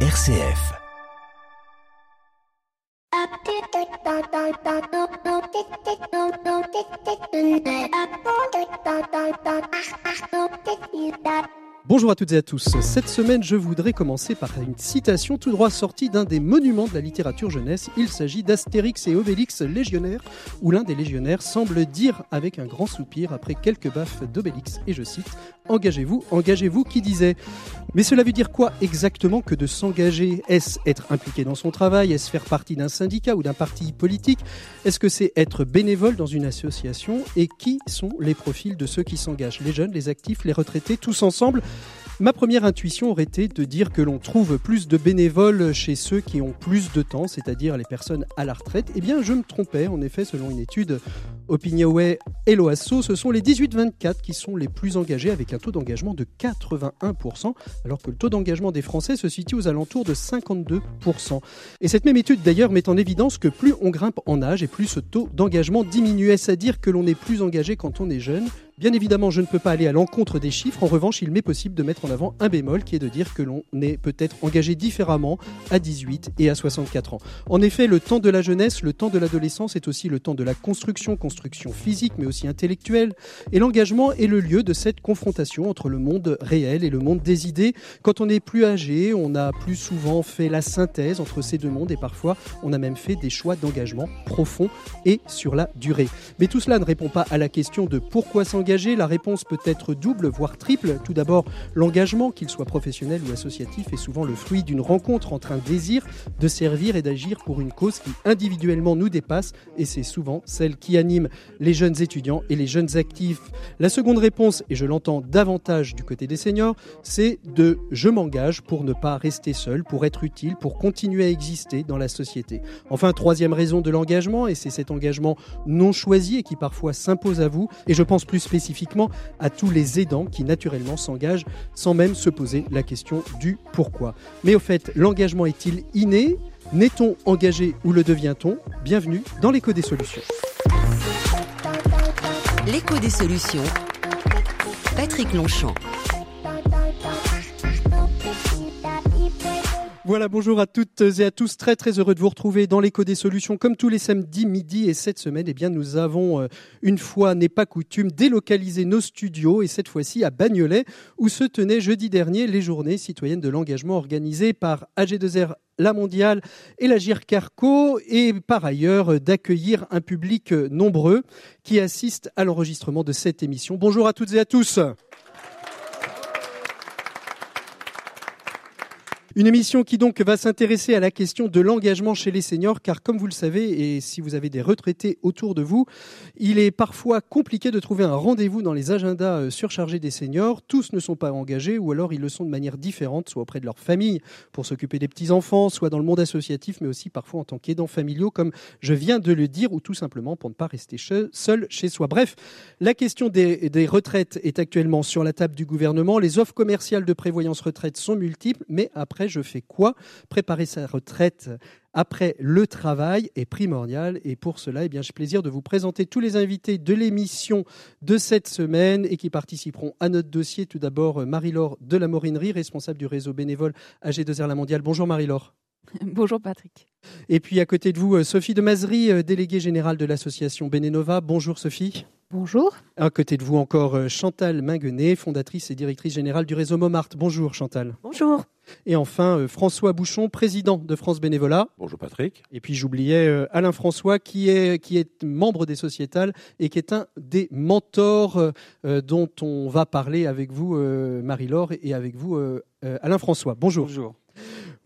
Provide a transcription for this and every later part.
RCF. Bonjour à toutes et à tous. Cette semaine, je voudrais commencer par une citation tout droit sortie d'un des monuments de la littérature jeunesse. Il s'agit d'Astérix et Obélix légionnaires, où l'un des légionnaires semble dire avec un grand soupir après quelques baffes d'Obélix, et je cite Engagez-vous, engagez-vous, qui disait. Mais cela veut dire quoi exactement que de s'engager? Est-ce être impliqué dans son travail? Est-ce faire partie d'un syndicat ou d'un parti politique? Est-ce que c'est être bénévole dans une association? Et qui sont les profils de ceux qui s'engagent? Les jeunes, les actifs, les retraités, tous ensemble? Ma première intuition aurait été de dire que l'on trouve plus de bénévoles chez ceux qui ont plus de temps, c'est-à-dire les personnes à la retraite. Eh bien, je me trompais. En effet, selon une étude Opinionway et l'OASO, ce sont les 18-24 qui sont les plus engagés avec un taux d'engagement de 81%, alors que le taux d'engagement des Français se situe aux alentours de 52%. Et cette même étude d'ailleurs met en évidence que plus on grimpe en âge et plus ce taux d'engagement diminue. Est-ce à dire que l'on est plus engagé quand on est jeune? Bien évidemment, je ne peux pas aller à l'encontre des chiffres. En revanche, il m'est possible de mettre en avant un bémol qui est de dire que l'on est peut-être engagé différemment à 18 et à 64 ans. En effet, le temps de la jeunesse, le temps de l'adolescence est aussi le temps de la construction, construction physique mais aussi intellectuelle. Et l'engagement est le lieu de cette confrontation entre le monde réel et le monde des idées. Quand on est plus âgé, on a plus souvent fait la synthèse entre ces deux mondes et parfois on a même fait des choix d'engagement profonds et sur la durée. Mais tout cela ne répond pas à la question de pourquoi s'engager la réponse peut être double, voire triple. Tout d'abord, l'engagement, qu'il soit professionnel ou associatif, est souvent le fruit d'une rencontre entre un désir de servir et d'agir pour une cause qui individuellement nous dépasse, et c'est souvent celle qui anime les jeunes étudiants et les jeunes actifs. La seconde réponse, et je l'entends davantage du côté des seniors, c'est de je m'engage pour ne pas rester seul, pour être utile, pour continuer à exister dans la société. Enfin, troisième raison de l'engagement, et c'est cet engagement non choisi et qui parfois s'impose à vous, et je pense plus spécifiquement à tous les aidants qui naturellement s'engagent sans même se poser la question du pourquoi. Mais au fait, l'engagement est-il inné? N'est-on engagé ou le devient-on? Bienvenue dans l'écho des solutions. L'écho des solutions. Patrick Longchamp. Voilà, bonjour à toutes et à tous. Très très heureux de vous retrouver dans l'écho des solutions comme tous les samedis midi. Et cette semaine, eh bien, nous avons, euh, une fois n'est pas coutume, délocalisé nos studios et cette fois-ci à Bagnolet où se tenaient jeudi dernier les journées citoyennes de l'engagement organisées par AG2R la mondiale et la GIRCARCO et par ailleurs euh, d'accueillir un public euh, nombreux qui assiste à l'enregistrement de cette émission. Bonjour à toutes et à tous. Une émission qui donc va s'intéresser à la question de l'engagement chez les seniors, car comme vous le savez, et si vous avez des retraités autour de vous, il est parfois compliqué de trouver un rendez-vous dans les agendas euh, surchargés des seniors. Tous ne sont pas engagés, ou alors ils le sont de manière différente, soit auprès de leur famille pour s'occuper des petits-enfants, soit dans le monde associatif, mais aussi parfois en tant qu'aidants familiaux, comme je viens de le dire, ou tout simplement pour ne pas rester seul chez soi. Bref, la question des, des retraites est actuellement sur la table du gouvernement. Les offres commerciales de prévoyance retraite sont multiples, mais après, je fais quoi? Préparer sa retraite après le travail est primordial. Et pour cela, eh bien, j'ai plaisir de vous présenter tous les invités de l'émission de cette semaine et qui participeront à notre dossier. Tout d'abord, Marie-Laure de la Morinerie, responsable du réseau bénévole AG2R La Mondiale. Bonjour Marie-Laure. Bonjour Patrick. Et puis à côté de vous, Sophie de Mazerie, déléguée générale de l'association Bénénova. Bonjour Sophie. Bonjour. À côté de vous encore Chantal Minguenet, fondatrice et directrice générale du réseau Montmartre. Bonjour Chantal. Bonjour. Et enfin, euh, François Bouchon, président de France Bénévolat. Bonjour Patrick. Et puis j'oubliais euh, Alain François, qui est, qui est membre des sociétales et qui est un des mentors euh, dont on va parler avec vous, Marie-Laure, et avec vous, Alain François. Bonjour. Bonjour.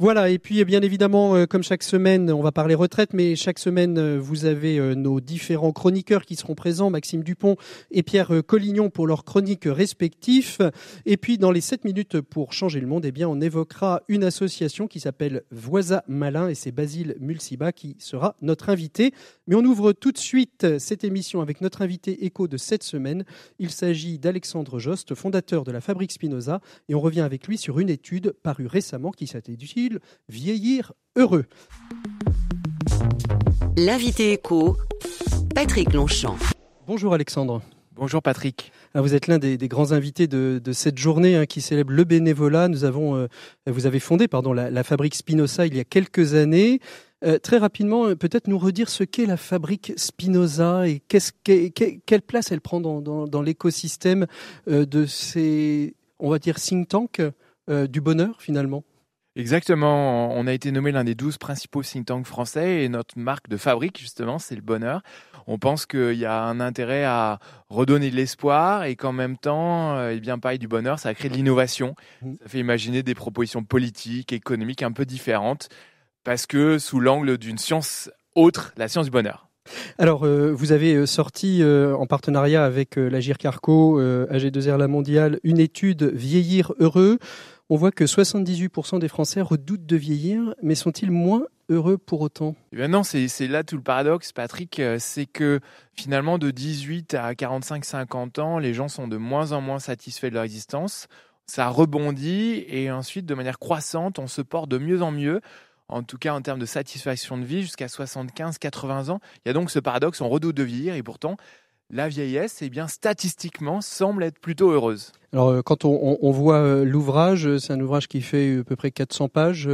Voilà, et puis bien évidemment, euh, comme chaque semaine, on va parler retraite, mais chaque semaine, euh, vous avez euh, nos différents chroniqueurs qui seront présents, Maxime Dupont et Pierre Collignon pour leurs chroniques respectifs. Et puis dans les 7 minutes pour changer le monde, eh bien, on évoquera une association qui s'appelle Voisa Malin et c'est Basile Mulsiba qui sera notre invité. Mais on ouvre tout de suite cette émission avec notre invité écho de cette semaine. Il s'agit d'Alexandre Jost, fondateur de la Fabrique Spinoza, et on revient avec lui sur une étude parue récemment qui s'intitule vieillir heureux L'invité écho, Patrick Longchamp. Bonjour Alexandre. Bonjour Patrick. Ah, vous êtes l'un des, grands invités de, cette journée hein, qui célèbre le bénévolat. Nous avons, euh, vous avez fondé pardon, la, fabrique Spinoza il y a quelques années. Euh, très rapidement, euh, peut-être nous redire ce qu'est la fabrique Spinoza et quelle place elle prend dans, l'écosystème de ces, on va dire, think tanks du bonheur finalement. Exactement, on a été nommé l'un des 12 principaux think tanks français et notre marque de fabrique justement c'est le bonheur. On pense qu'il y a un intérêt à redonner de l'espoir et qu'en même temps, euh, eh bien parler du bonheur, ça crée de l'innovation. Mmh. Ça fait imaginer des propositions politiques, économiques un peu différentes parce que sous l'angle d'une science autre, la science du bonheur. Alors, euh, vous avez euh, sorti en partenariat avec la Carco, AG2R La Mondiale, une étude Vieillir heureux on voit que 78% des Français redoutent de vieillir, mais sont-ils moins heureux pour autant? Eh ben Non, c'est là tout le paradoxe, Patrick. Euh, c'est que finalement, de 18 à 45-50 ans, les gens sont de moins en moins satisfaits de leur existence. Ça rebondit et ensuite, de manière croissante, on se porte de mieux en mieux en tout cas en termes de satisfaction de vie, jusqu'à 75-80 ans. Il y a donc ce paradoxe, on redoute de vieillir et pourtant, la vieillesse, eh bien, statistiquement, semble être plutôt heureuse. Alors, euh, quand on, voit euh, l'ouvrage, euh, c'est un ouvrage qui fait à peu près 400 pages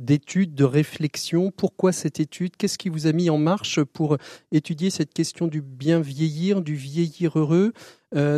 d'études, de réflexion. Pourquoi cette étude? Qu'est-ce qui vous a mis en marche pour étudier cette question du bien vieillir, du vieillir heureux?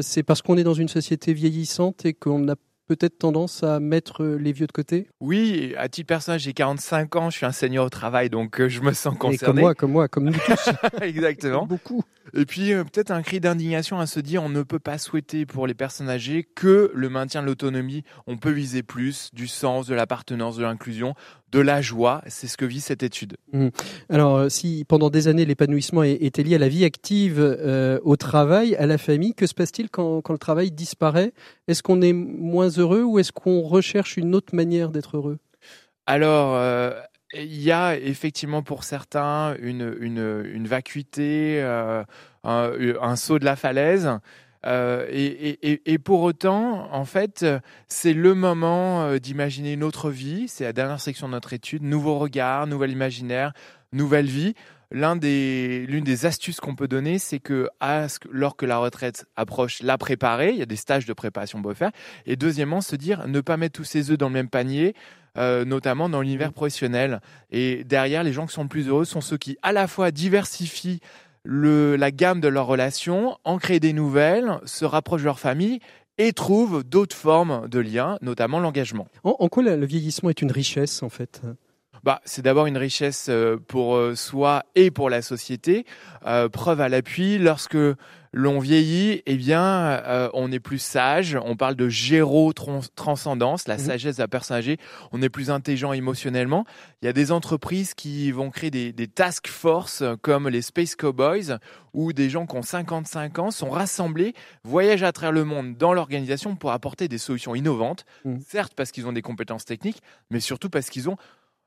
C'est parce qu'on est dans une société vieillissante et qu'on a peut-être tendance à mettre les vieux de côté? Oui, à titre personnel, j'ai 45 ans, je suis un senior au travail, donc je me sens concerné. Et comme moi, comme moi, comme nous tous. Exactement. Beaucoup. Et puis euh, peut-être un cri d'indignation à se dire on ne peut pas souhaiter pour les personnes âgées que le maintien de l'autonomie. On peut viser plus du sens, de l'appartenance, de l'inclusion, de la joie. C'est ce que vit cette étude. Mmh. Alors euh, si pendant des années l'épanouissement était lié à la vie active, euh, au travail, à la famille, que se passe-t-il quand, quand le travail disparaît? Est-ce qu'on est moins heureux ou est-ce qu'on recherche une autre manière d'être heureux? Alors, il y a effectivement pour certains une, une, une vacuité, euh, un, un, saut de la falaise. Euh, et, pour autant, en fait, c'est le moment euh, d'imaginer une autre vie. C'est la dernière section de notre étude. Nouveau regard, nouvel imaginaire, nouvelle vie. L'une des astuces qu'on peut donner, c'est que lorsque la retraite approche, la préparer. Il y a des stages de préparation qu'on faire. Et deuxièmement, se dire ne pas mettre tous ses œufs dans le même panier. Euh, notamment dans l'univers professionnel. Et derrière, les gens qui sont plus heureux sont ceux qui, à la fois, diversifient le, la gamme de leurs relations, en créent des nouvelles, se rapprochent de leur famille et trouvent d'autres formes de liens, notamment l'engagement. En, quoi le vieillissement est une richesse, en fait? Bah, c'est d'abord une richesse euh, pour euh, soi et pour la société. preuve à l'appui, lorsque l'on vieillit, eh bien, euh, on est plus sage. On parle de géro-transcendance, la mhm. sagesse de la personne âgée. On est plus intelligent émotionnellement. Il y a des entreprises qui vont créer des, des task force comme les Space Cowboys, où des gens qui ont 55 ans sont rassemblés, voyagent à travers le monde dans l'organisation pour apporter des solutions innovantes. Mhm. Certes parce qu'ils ont des compétences techniques, mais surtout parce qu'ils ont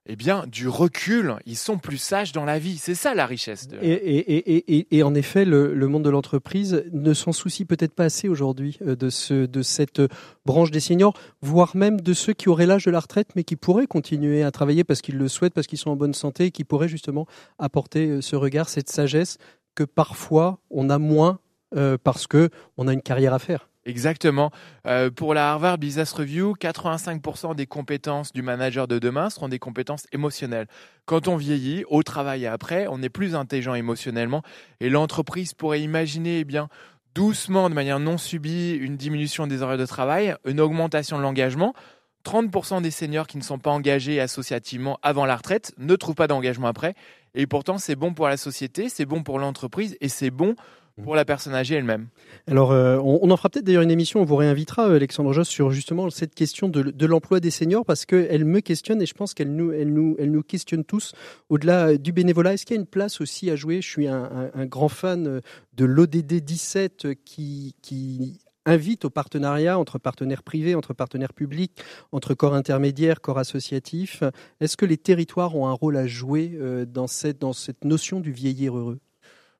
eh bien, du recul, ils sont plus sages dans la vie. C'est ça la richesse. Et, en effet, le, monde de l'entreprise ne s'en soucie peut-être pas assez aujourd'hui euh, de, ce, de cette branche des seniors, voire même de ceux qui auraient l'âge de la retraite, mais qui pourraient continuer à travailler parce qu'ils le souhaitent, parce qu'ils sont en bonne santé, et qui pourraient justement apporter euh, ce regard, cette sagesse que parfois on a moins euh, parce que on a une carrière à faire. Exactement. Euh, pour la Harvard Business Review, 85% des compétences du manager de demain seront des compétences émotionnelles. Quand on vieillit, au travail et après, on est plus intelligent émotionnellement et l'entreprise pourrait imaginer, eh bien, doucement, de manière non subie, une diminution des horaires de travail, une augmentation de l'engagement. 30% des seniors qui ne sont pas engagés associativement avant la retraite ne trouvent pas d'engagement après. Et pourtant, c'est bon pour la société, c'est bon pour l'entreprise et c'est bon pour la personne âgée elle-même. Alors, euh, on, en fera peut-être d'ailleurs une émission, on vous réinvitera, euh, Alexandre Joss, sur justement cette question de, l'emploi des seniors, parce qu'elle me questionne et je pense qu'elle nous, elle nous, elle nous questionne tous au-delà euh, du bénévolat. Est-ce qu'il y a une place aussi à jouer? Je suis un, grand fan de l'ODD 17 qui, qui invite au partenariat entre partenaires privés, entre partenaires publics, entre corps intermédiaires, corps associatifs. Est-ce que les territoires ont un rôle à jouer dans cette, dans cette notion du vieillir heureux?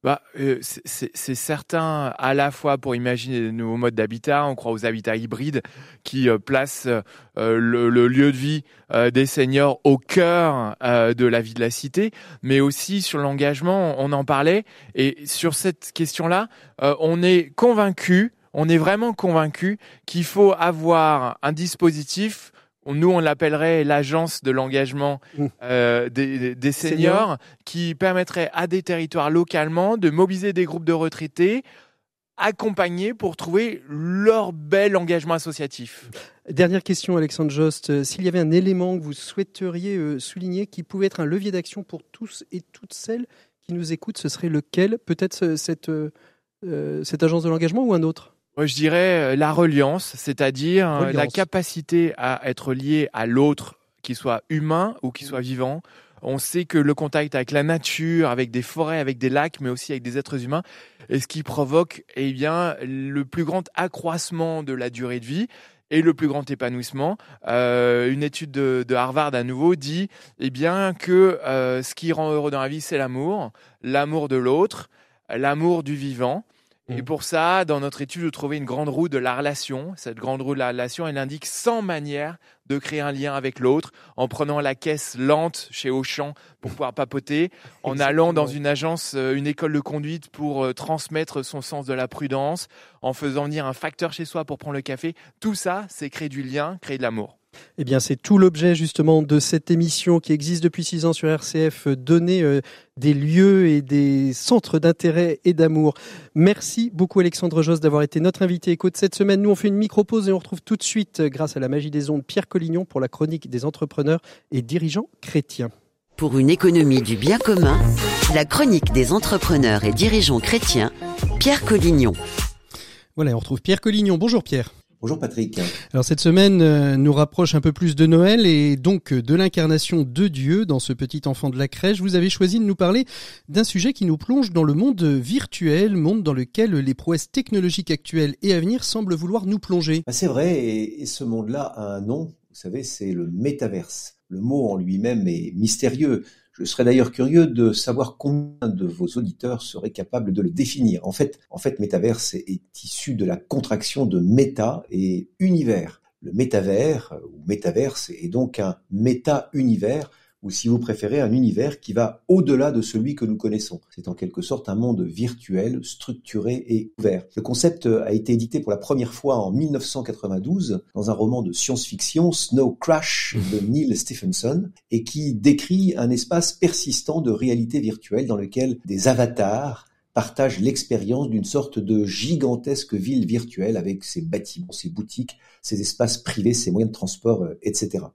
Bah, euh, c'est certain à la fois pour imaginer de nouveaux modes d'habitat, on croit aux habitats hybrides qui euh, placent euh, le, lieu de vie des seniors au cœur de la vie de la cité, mais aussi sur l'engagement, on en parlait, et sur cette question-là, on est convaincu, on est vraiment convaincu qu'il faut avoir un dispositif nous on l'appellerait l'agence de l'engagement mmh. euh, des, seniors, qui permettrait à des territoires localement de mobiliser des groupes de retraités accompagnés pour trouver leur bel engagement associatif. Dernière question, Alexandre Jost. Euh, s'il y avait un élément que vous souhaiteriez euh, souligner qui pouvait être un levier d'action pour tous et toutes celles qui nous écoutent, ce serait lequel? Peut-être cette, cette agence de l'engagement ou un autre? Je dirais euh, la reliance, c'est-à-dire euh, la capacité à être lié à l'autre, qu'il soit humain ou qu'il soit vivant. On sait que le contact avec la nature, avec des forêts, avec des lacs, mais aussi avec des êtres humains, est ce qui provoque eh bien, le plus grand accroissement de la durée de vie et le plus grand épanouissement. Euh, une étude de, Harvard à nouveau dit eh bien, que ce qui rend heureux dans la vie, c'est l'amour, l'amour de l'autre, l'amour du vivant. Et mm. pour ça, dans notre étude, vous trouvez une grande roue de la relation. Cette grande roue de la relation, elle indique 100 manières de créer un lien avec l'autre, en prenant la caisse lente chez Auchan pour pouvoir papoter, en allant dans une agence, euh, une école de conduite pour euh, transmettre son sens de la prudence, en faisant venir un facteur chez soi pour prendre le café. Tout ça, c'est créer du lien, créer de l'amour. Eh bien, c'est tout l'objet justement de cette émission qui existe depuis six ans sur RCF, euh, donner euh, des lieux et des centres d'intérêt et d'amour. Merci beaucoup Alexandre Josse d'avoir été notre invité éco de cette semaine. Nous, on fait une micro-pause et on retrouve tout de suite, euh, grâce à la magie des ondes, Pierre Collignon pour la chronique des entrepreneurs et dirigeants chrétiens. Pour une économie du bien commun, la chronique des entrepreneurs et dirigeants chrétiens, Pierre Collignon. Voilà, on retrouve Pierre Collignon. Bonjour Pierre. Bonjour Patrick. Alors cette semaine euh, nous rapproche un peu plus de Noël et donc de l'incarnation de Dieu dans ce petit enfant de la crèche. Vous avez choisi de nous parler d'un sujet qui nous plonge dans le monde virtuel, monde dans lequel les prouesses technologiques actuelles et à venir semblent vouloir nous plonger. Bah, c'est vrai et, et ce monde-là a un nom, vous savez, c'est le métaverse. Le mot en lui-même est mystérieux. Je serais d'ailleurs curieux de savoir combien de vos auditeurs seraient capables de le définir. En fait, en fait, métaverse est, issu de la contraction de méta et univers. Le métavers ou métaverse est donc un méta-univers ou si vous préférez, un univers qui va au-delà de celui que nous connaissons. C'est en quelque sorte un monde virtuel, structuré et ouvert. Le concept a été édité pour la première fois en 1992 dans un roman de science-fiction, Snow Crash, de Neil Stephenson, et qui décrit un espace persistant de réalité virtuelle dans lequel des avatars partagent l'expérience d'une sorte de gigantesque ville virtuelle avec ses bâtiments, ses boutiques, ses espaces privés, ses moyens de transport, euh, etc.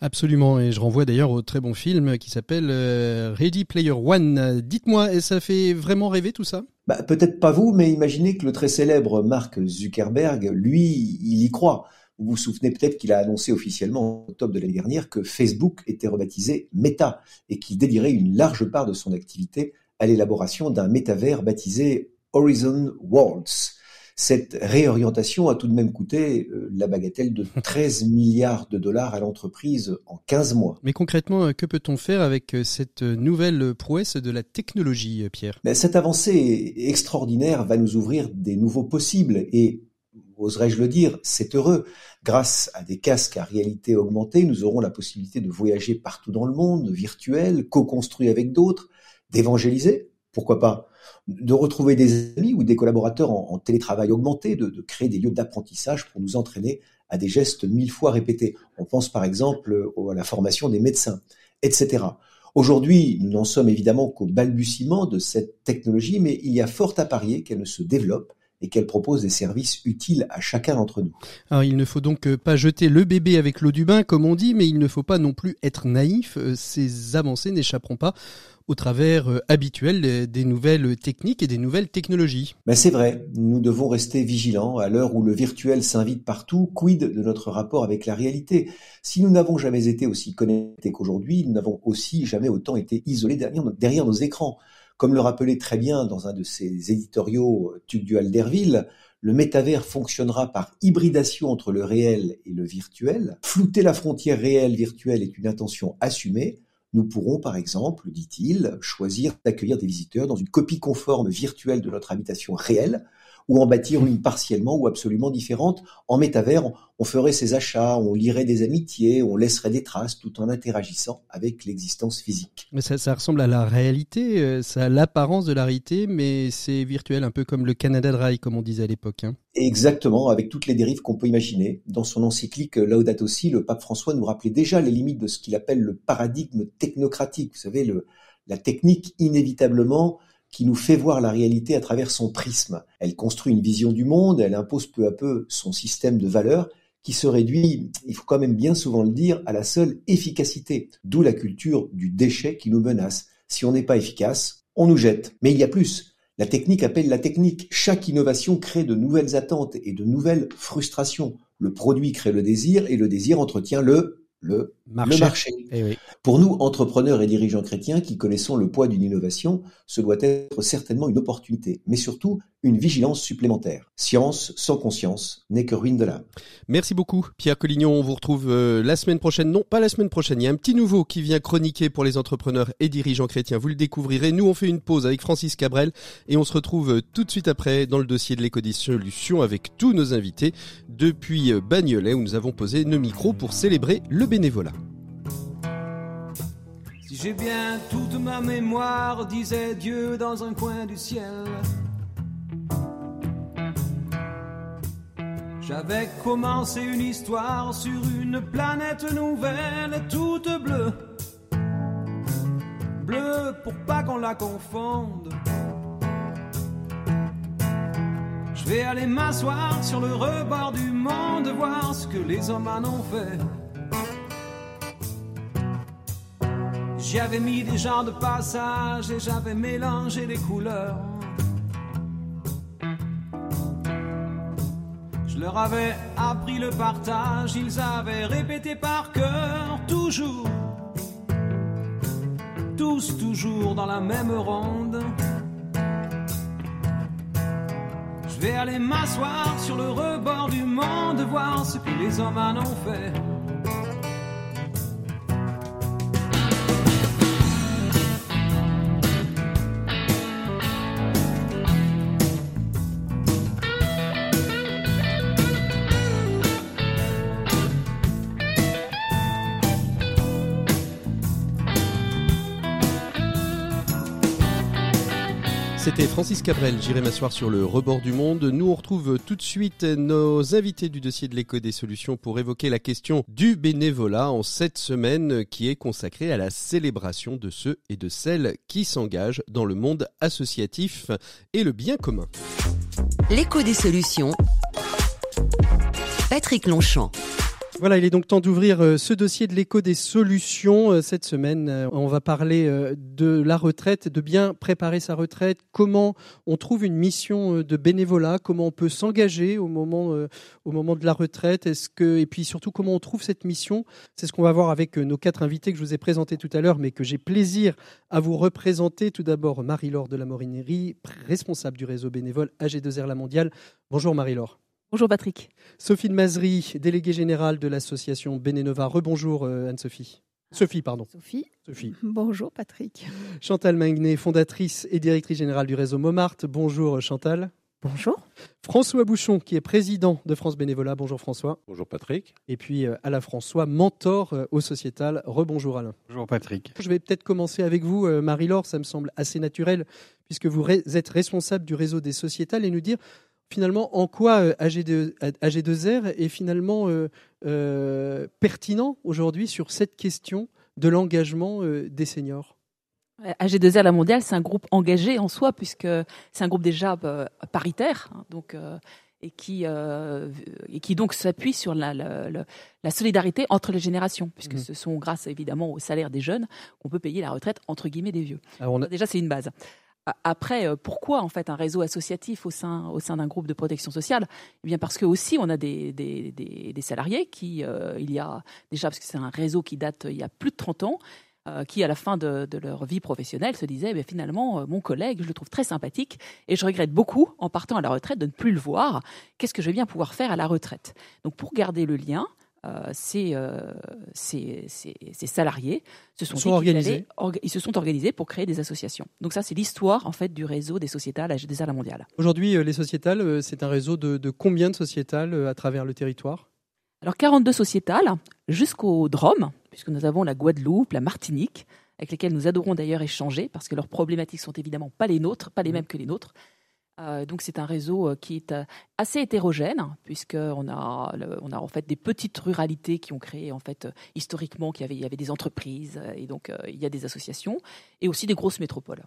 Absolument, et je renvoie d'ailleurs au très bon film qui s'appelle euh, Ready Player One. Dites-moi, ça fait vraiment rêver tout ça? Bah, Peut-être pas vous, mais imaginez que le très célèbre Mark Zuckerberg, lui, il y croit. Vous vous souvenez peut-être qu'il a annoncé officiellement en octobre de l'année dernière que Facebook était rebaptisé Meta et qu'il dédierait une large part de son activité à l'élaboration d'un métavers baptisé Horizon Worlds. Cette réorientation a tout de même coûté euh, la bagatelle de 13 milliards de dollars à l'entreprise en 15 mois. Mais concrètement, euh, que peut-on faire avec euh, cette nouvelle prouesse de la technologie, Pierre? Mais Cette avancée extraordinaire va nous ouvrir des nouveaux possibles et oserais-je le dire, c'est heureux. Grâce à des casques à réalité augmentée, nous aurons la possibilité de voyager partout dans le monde, virtuel, co-construit avec d'autres, d'évangéliser, pourquoi pas, de retrouver des amis ou des collaborateurs en, télétravail augmenté, de, créer des lieux d'apprentissage pour nous entraîner à des gestes mille fois répétés. On pense par exemple à la formation des médecins, etc. Aujourd'hui, nous n'en sommes évidemment qu'au balbutiement de cette technologie, mais il y a fort à parier qu'elle se développe et qu'elle propose des services utiles à chacun d'entre nous. Alors, il ne faut donc pas jeter le bébé avec l'eau du bain, comme on dit, mais il ne faut pas non plus être naïf. Euh, ces avancées n'échapperont pas au travers euh, habituel des nouvelles techniques et des nouvelles technologies. Mais c'est vrai, nous devons rester vigilants à l'heure où le virtuel s'invite partout, quid de notre rapport avec la réalité? Si nous n'avons jamais été aussi connectés qu'aujourd'hui, nous n'avons aussi jamais autant été isolés derrière, nos écrans. Comme le rappelait très bien dans un de ses éditoriaux Tugdual Derville, le métavers fonctionnera par hybridation entre le réel et le virtuel. Flouter la frontière réelle-virtuelle est une intention assumée. Nous pourrons, par exemple, dit-il, choisir d'accueillir des visiteurs dans une copie conforme virtuelle de notre habitation réelle, ou en bâtir une partiellement ou absolument différente. En métavers, on ferait ses achats, on lirait des amitiés, on laisserait des traces tout en interagissant avec l'existence physique. Mais ça, ça, ressemble à la réalité, euh, ça a l'apparence de la réalité, mais c'est virtuel, un peu comme le Canada Dry, comme on disait à l'époque. Hein. Exactement, avec toutes les dérives qu'on peut imaginer. Dans son encyclique Laudato Si, le pape François nous rappelait déjà les limites de ce qu'il appelle le paradigme technocratique. Vous savez, le, la technique inévitablement qui nous fait voir la réalité à travers son prisme. Elle construit une vision du monde, elle impose peu à peu son système de valeurs qui se réduit, il faut quand même bien souvent le dire, à la seule efficacité. D'où la culture du déchet qui nous menace. Si on n'est pas efficace, on nous jette. Mais il y a plus. La technique appelle la technique. Chaque innovation crée de nouvelles attentes et de nouvelles frustrations. Le produit crée le désir et le désir entretient le le marché. Eh Pour nous, entrepreneurs et dirigeants chrétiens qui connaissons le poids d'une innovation, ce doit être certainement une opportunité, mais surtout une vigilance supplémentaire. Science sans conscience n'est que ruine de l'âme. Merci beaucoup, Pierre Collignon. On vous retrouve euh, la semaine prochaine. Non, pas la semaine prochaine. Il y a un petit nouveau qui vient chroniquer pour les entrepreneurs et dirigeants chrétiens. Vous le découvrirez. Nous, on fait une pause avec Francis Cabrel et on se retrouve euh, tout de suite après dans le dossier de l'éco solutions avec tous nos invités depuis euh, Bagnolet où nous avons posé nos micros pour célébrer le bénévolat. Si j'ai bien toute ma mémoire, disait Dieu dans un coin du ciel. J'avais commencé une histoire sur une planète nouvelle, toute bleue. Bleue pour pas qu'on la confonde. Je vais aller m'asseoir sur le rebord du monde, voir ce que les hommes en ont fait. J'y avais mis des genres de passage et j'avais mélangé les couleurs. Leur avais appris le partage, ils avaient répété par cœur toujours, tous toujours dans la même ronde. Je vais aller m'asseoir sur le rebord du monde, voir ce que les hommes en ont fait. C'était Francis Cabrel, j'irai m'asseoir sur le rebord du monde. Nous on retrouve tout de suite nos invités du dossier de l'éco des solutions pour évoquer la question du bénévolat en cette semaine qui est consacrée à la célébration de ceux et de celles qui s'engagent dans le monde associatif et le bien commun. L'écho des solutions. Patrick Longchamp. Voilà, il est donc temps d'ouvrir euh, ce dossier de l'écho des solutions. Euh, cette semaine, euh, on va parler de la retraite, de bien préparer sa retraite, comment on trouve une mission de bénévolat, comment on peut s'engager au moment, de la retraite, et puis surtout comment on trouve cette mission. C'est ce qu'on va voir avec nos quatre invités que je vous ai présentés tout à l'heure, mais que j'ai plaisir à vous représenter. Tout d'abord, Marie-Laure de la Morinerie, responsable du réseau bénévole AG2R La Mondiale. Bonjour Marie-Laure. Bonjour Patrick. Sophie de Mazerie, déléguée générale de l'association Bénénova. Rebonjour euh, Anne-Sophie. Sophie, pardon. Sophie. Sophie. Bonjour Patrick. Chantal Magnet, fondatrice et directrice générale du réseau Montmartre. Bonjour Chantal. Bonjour. François Bouchon, qui est président de France Bénévolat. Bonjour François. Bonjour Patrick. Et puis euh, Alain François, mentor euh, au sociétal. Rebonjour Alain. Bonjour Patrick. Je vais peut-être commencer avec vous, Marie-Laure. Ça me semble assez naturel, puisque vous êtes responsable du réseau des sociétales et nous dire finalement en quoi AG2, euh, AG2R est finalement euh, euh, pertinent aujourd'hui sur cette question de l'engagement des seniors? AG2R La Mondiale, c'est un groupe engagé en soi, puisque c'est un groupe déjà paritaire, hein, donc, et, qui, et qui donc s'appuie sur la, la, solidarité entre les générations, puisque mmh. ce sont grâce évidemment au salaire des jeunes qu'on peut payer la retraite entre guillemets des vieux. Alors Déjà, c'est une base. Après, euh, pourquoi en fait un réseau associatif au sein, au sein d'un groupe de protection sociale? Eh bien parce que aussi on a des, des, salariés qui, euh, il y a déjà parce que c'est un réseau qui date il y a plus de 30 ans, euh, qui à la fin de, de, leur vie professionnelle se disaient eh finalement mon collègue je le trouve très sympathique et je regrette beaucoup en partant à la retraite de ne plus le voir. Qu'est-ce que je vais bien pouvoir faire à la retraite? Donc pour garder le lien, euh, ces, euh, ces, ces- ces salariés se sont, Ils organisés. allaient orga- ils se sont organisés pour créer des associations. Donc ça, c'est l'histoire en fait du réseau des sociétales AG2R La Mondiale. Aujourd'hui, euh, les sociétales, c'est un réseau de, de combien de sociétales à travers le territoire? Alors 42 sociétales jusqu'au Drôme, puisque nous avons la Guadeloupe, la Martinique, avec lesquelles nous adorons d'ailleurs échanger, parce que leurs problématiques sont évidemment pas les nôtres, pas les mêmes que les nôtres. Euh, donc c'est un réseau euh, qui est euh, assez hétérogène, puisqu'on a, on a en fait des petites ruralités qui ont créé en fait historiquement qu'il y avait, des entreprises et donc il y a des associations et aussi des grosses métropoles.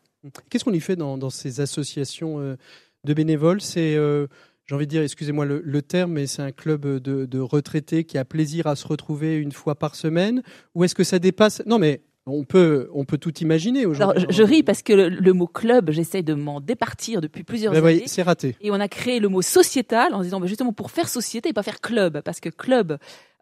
Qu'est-ce qu'on y fait dans, ces associations de bénévoles? C'est, j'ai envie de dire, excusez-moi le, le terme, mais c'est un club de, de retraités qui a plaisir à se retrouver une fois par semaine? Ou est-ce que ça dépasse? Non, mais on peut, on peut tout imaginer Alors aujourd'hui. je, je ris parce que le, le mot club, j'essaie de m'en départir depuis plusieurs Ben années. oui, c'est raté. Et on a créé le mot sociétal en se disant bah, justement pour faire société et pas faire club, parce que club,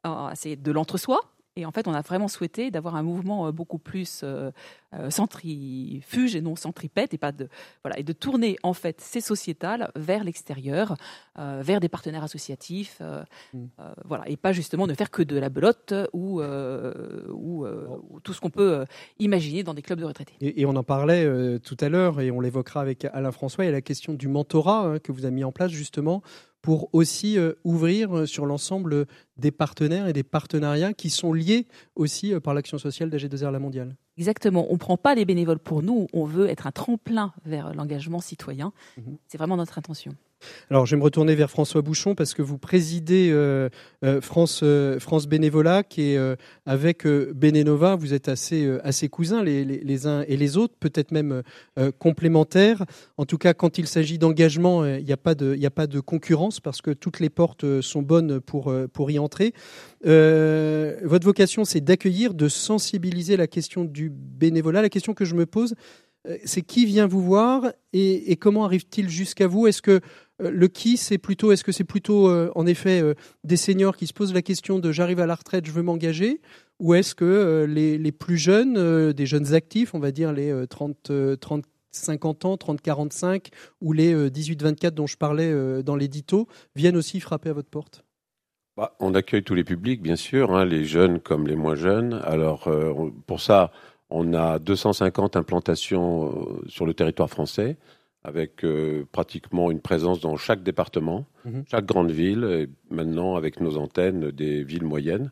euh, c'est de l'entre-soi. Et en fait, on a vraiment souhaité d'avoir un mouvement euh, beaucoup plus euh, euh, centrifuge et non centripète, et pas de voilà, et de tourner en fait ces sociétales vers l'extérieur, vers des partenaires associatifs, euh, Mm. euh, voilà, et pas justement ne faire que de la belote ou ou, ou tout ce qu'on peut imaginer dans des clubs de retraités. Et, et on en parlait tout à l'heure, et on l'évoquera avec Alain François, et la question du mentorat hein, que vous avez mis en place justement pour aussi euh, ouvrir euh, sur l'ensemble des partenaires et des partenariats qui sont liés aussi euh, par l'action sociale d'AG2R La Mondiale. Exactement. On ne prend pas les bénévoles pour nous. On veut être un tremplin vers l'engagement citoyen. Mhm. C'est vraiment notre intention. Alors, je vais me retourner vers François Bouchon parce que vous présidez euh, euh, France, euh, France Bénévolat, qui est avec Bénénova. Vous êtes assez, cousins les, uns et les autres, peut-être même complémentaires. En tout cas, quand il s'agit d'engagement, il n'y a, pas de- concurrence parce que toutes les portes sont bonnes pour, pour y entrer. Votre vocation, c'est d'accueillir, de sensibiliser la question du bénévolat. La question que je me pose, c'est qui vient vous voir et, comment arrive-t-il jusqu'à vous? Le qui, c'est plutôt, est-ce que c'est plutôt, euh, en effet, euh, des seniors qui se posent la question de j'arrive à la retraite, je veux m'engager Ou est-ce que euh, les, plus jeunes, euh, des jeunes actifs, on va dire les euh, 30, euh, 30, 50 ans, 30, 45, ou les euh, 18, 24 dont je parlais euh, dans l'édito, viennent aussi frapper à votre porte? Bah, on accueille tous les publics, bien sûr, hein, les jeunes comme les moins jeunes. Alors, euh, pour ça, on a 250 implantations euh, sur le territoire français, avec euh, pratiquement une présence dans chaque département, Mhm. chaque grande ville, et maintenant avec nos antennes des villes moyennes.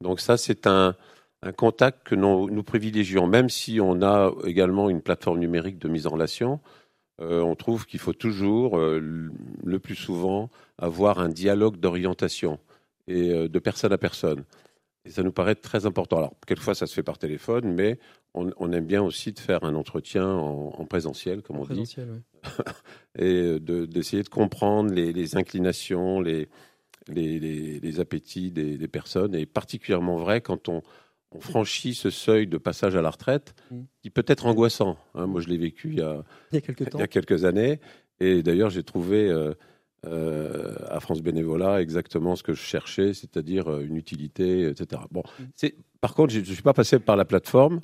Donc ça, c'est un, un contact que nous, nous privilégions, même si on a également une plateforme numérique de mise en relation. euh, on trouve qu'il faut toujours, euh, le- plus souvent, avoir un dialogue d'orientation et de personne à personne. Et ça nous paraît très important. Alors, quelquefois, ça se fait par téléphone, mais on, on aime bien aussi de faire un entretien en, en présentiel, comme on dit, Présentiel, ouais. et de- d'essayer de, comprendre les, les inclinations, les, les, appétits des, des personnes. Et particulièrement vrai quand on, on franchit ce seuil de passage à la retraite, Mm. qui peut être angoissant. hein. Moi, je l'ai vécu il y a, Il y a quelques temps. il y a quelques années. Et d'ailleurs, j'ai trouvé euh, euh, à France Bénévolat exactement ce que je cherchais, c'est-à-dire euh, une utilité, etc. Bon, Mm. c'est, par contre, je ne suis pas passé par la plateforme.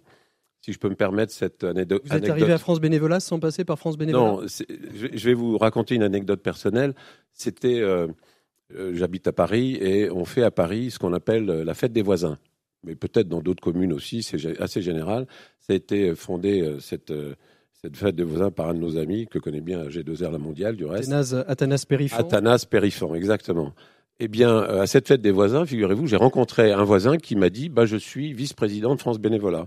Si je peux me permettre cette anédo- Vous êtes anecdote. arrivé à France Bénévolat sans passer par France Bénévolat? Non, je vais vous raconter une anecdote personnelle. C'était, euh, j'habite à Paris et on fait à Paris ce qu'on appelle la fête des voisins. Mais peut-être dans d'autres communes aussi, c'est assez général. Ça a été fondé, cette, cette fête des voisins, par un de nos amis que connaît bien G2R La Mondiale, du reste. Athanas, Athanas. Athanas Périfond, exactement. Eh bien, euh, à cette fête des voisins, figurez-vous, j'ai rencontré un voisin qui m'a dit bah, Je suis vice-président de France Bénévolat.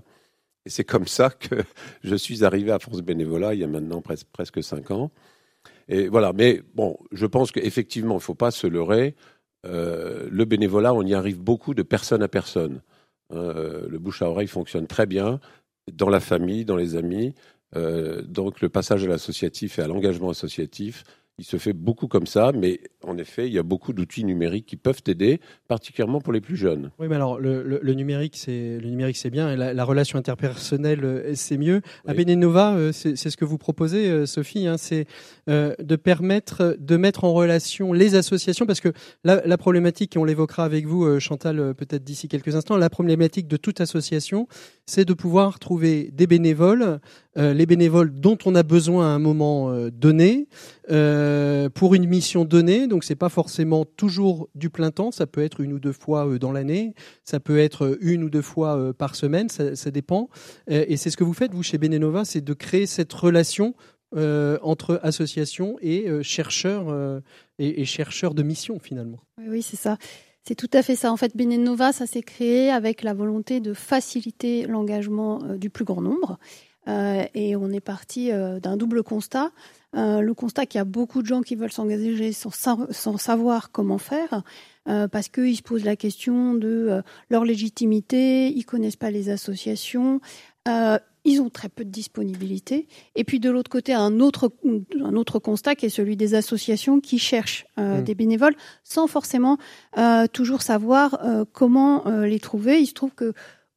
Et c'est comme ça que je suis arrivé à France Bénévolat il y a maintenant pres- presque cinq ans. Et voilà, mais bon, je pense qu'effectivement, il ne faut pas se leurrer. Euh, le bénévolat, on y arrive beaucoup de personne à personne. Euh, le bouche à oreille fonctionne très bien dans la famille, dans les amis. Euh, donc le passage à l'associatif et à l'engagement associatif, il se fait beaucoup comme ça, mais en effet, il y a beaucoup d'outils numériques qui peuvent aider, particulièrement pour les plus jeunes. Oui, mais alors le, le- le numérique, c'est le numérique, c'est bien, et la, la relation interpersonnelle, euh, c'est mieux. À Oui. Benenova, euh, c'est ce que vous proposez, Sophie, hein, c'est euh, de permettre de mettre en relation les associations, parce que la, la problématique, et on l'évoquera avec vous, Chantal, peut-être d'ici quelques instants, la problématique de toute association, c'est de pouvoir trouver des bénévoles les bénévoles dont on a besoin à un moment euh, donné euh, pour une mission donnée. Donc c'est pas forcément toujours du plein temps, ça peut être une ou deux fois euh, dans l'année, ça peut être une ou deux fois euh, par semaine, ça, dépend. Euh, et c'est ce que vous faites vous chez Benenova, c'est de créer cette relation euh, entre associations et euh, chercheurs euh, et, chercheurs de mission finalement. Oui, oui, c'est ça. C'est tout à fait ça. En fait, Benenova, ça s'est créé avec la volonté de faciliter l'engagement euh, du plus grand nombre. Euh, et on est parti euh, d'un double constat. Euh, le constat qu'il y a beaucoup de gens qui veulent s'engager sans, sa- sans savoir comment faire, euh, parce qu'ils se posent la question de euh, leur légitimité, ils connaissent pas les associations, euh, ils ont très peu de disponibilité. Et puis de l'autre côté, un autre, un autre constat qui est celui des associations qui cherchent euh, Mm. des bénévoles sans forcément toujours savoir comment les trouver. Il se trouve que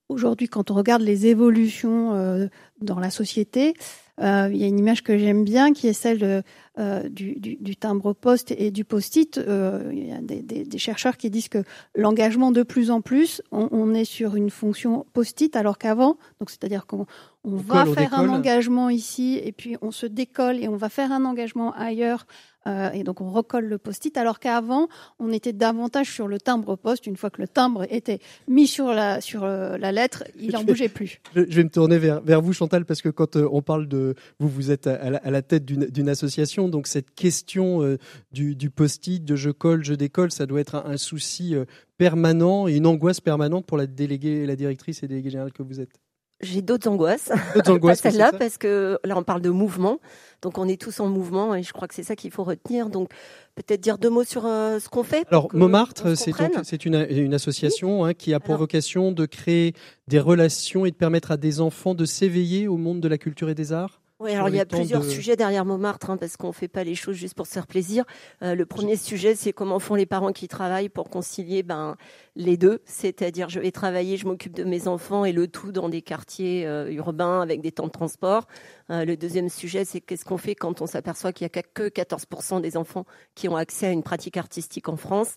aujourd'hui, quand on regarde les évolutions dans la société, euh, il y a une image que j'aime bien qui est celle de, euh, du, du, du timbre-poste et du post-it. Euh, il y a des, des, des chercheurs qui disent que l'engagement de plus en plus, on, on est sur une fonction post-it, alors qu'avant, donc c'est-à-dire qu'on on va colle, on faire un engagement ici et puis on se décolle et on va faire un engagement ailleurs euh, et donc on recolle le post-it, alors qu'avant on était davantage sur le timbre-poste. Une fois que le timbre était mis sur la sur la lettre, il en bougeait plus. Je, vais me tourner vers, vers vous, Chantal, parce que quand on parle de vous, vous êtes à, la, à la tête d'une association, donc cette question euh, du, du post-it, de je colle, je décolle, ça doit être un, un souci euh, permanent et une angoisse permanente pour la déléguée, la directrice et déléguée générale que vous êtes. J'ai d'autres angoisses. D'autres angoisses, pas celle-là parce que là on parle de mouvement, donc on est tous en mouvement et je crois que c'est ça qu'il faut retenir. Donc peut-être dire deux mots sur euh, ce qu'on fait. Alors, Montmartre, c'est c'est une, une association hein, qui a pour Alors- vocation de créer des relations et de permettre à des enfants de s'éveiller au monde de la culture et des arts. Oui, alors il y a plusieurs de- sujets derrière Montmartre, hein, parce qu'on fait pas les choses juste pour se faire plaisir. Euh, le premier sujet, c'est comment font les parents qui travaillent pour concilier ben, les deux, c'est-à-dire je vais travailler, je m'occupe de mes enfants et le tout dans des quartiers euh, urbains avec des temps de transport. Euh, le deuxième sujet, c'est qu'est-ce qu'on fait quand on s'aperçoit qu'il y a que 14% des enfants qui ont accès à une pratique artistique en France,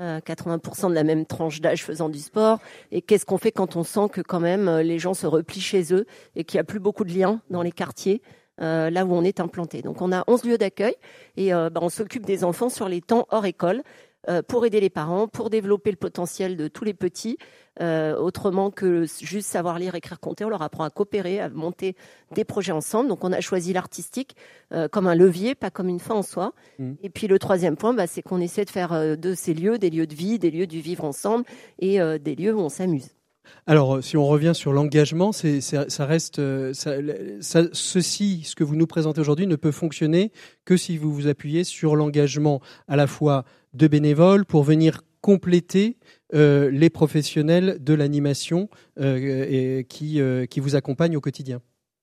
euh, 80% de la même tranche d'âge faisant du sport, et qu'est-ce qu'on fait quand on sent que quand même euh, les gens se replient chez eux et qu'il n'y a plus beaucoup de liens dans les quartiers euh, là où on est implanté. Donc on a 11 lieux d'accueil et euh, bah, on s'occupe des enfants sur les temps hors école euh, pour aider les parents, pour développer le potentiel de tous les petits. Autrement que juste savoir lire, écrire, compter, on leur apprend à coopérer, à monter des projets ensemble. Donc on a choisi l'artistique comme un levier, pas comme une fin en soi. Mhm. Et puis le troisième point, bah, c'est qu'on essaie de faire de ces lieux des lieux de vie, des lieux du vivre ensemble et des lieux où on s'amuse. Alors, euh, si on revient sur l'engagement, ça reste, euh, ceci, ce que vous nous présentez aujourd'hui, ne peut fonctionner que si vous vous appuyez sur l'engagement à la fois de bénévoles pour venir compléter euh, les professionnels de l'animation qui, qui vous accompagnent au quotidien.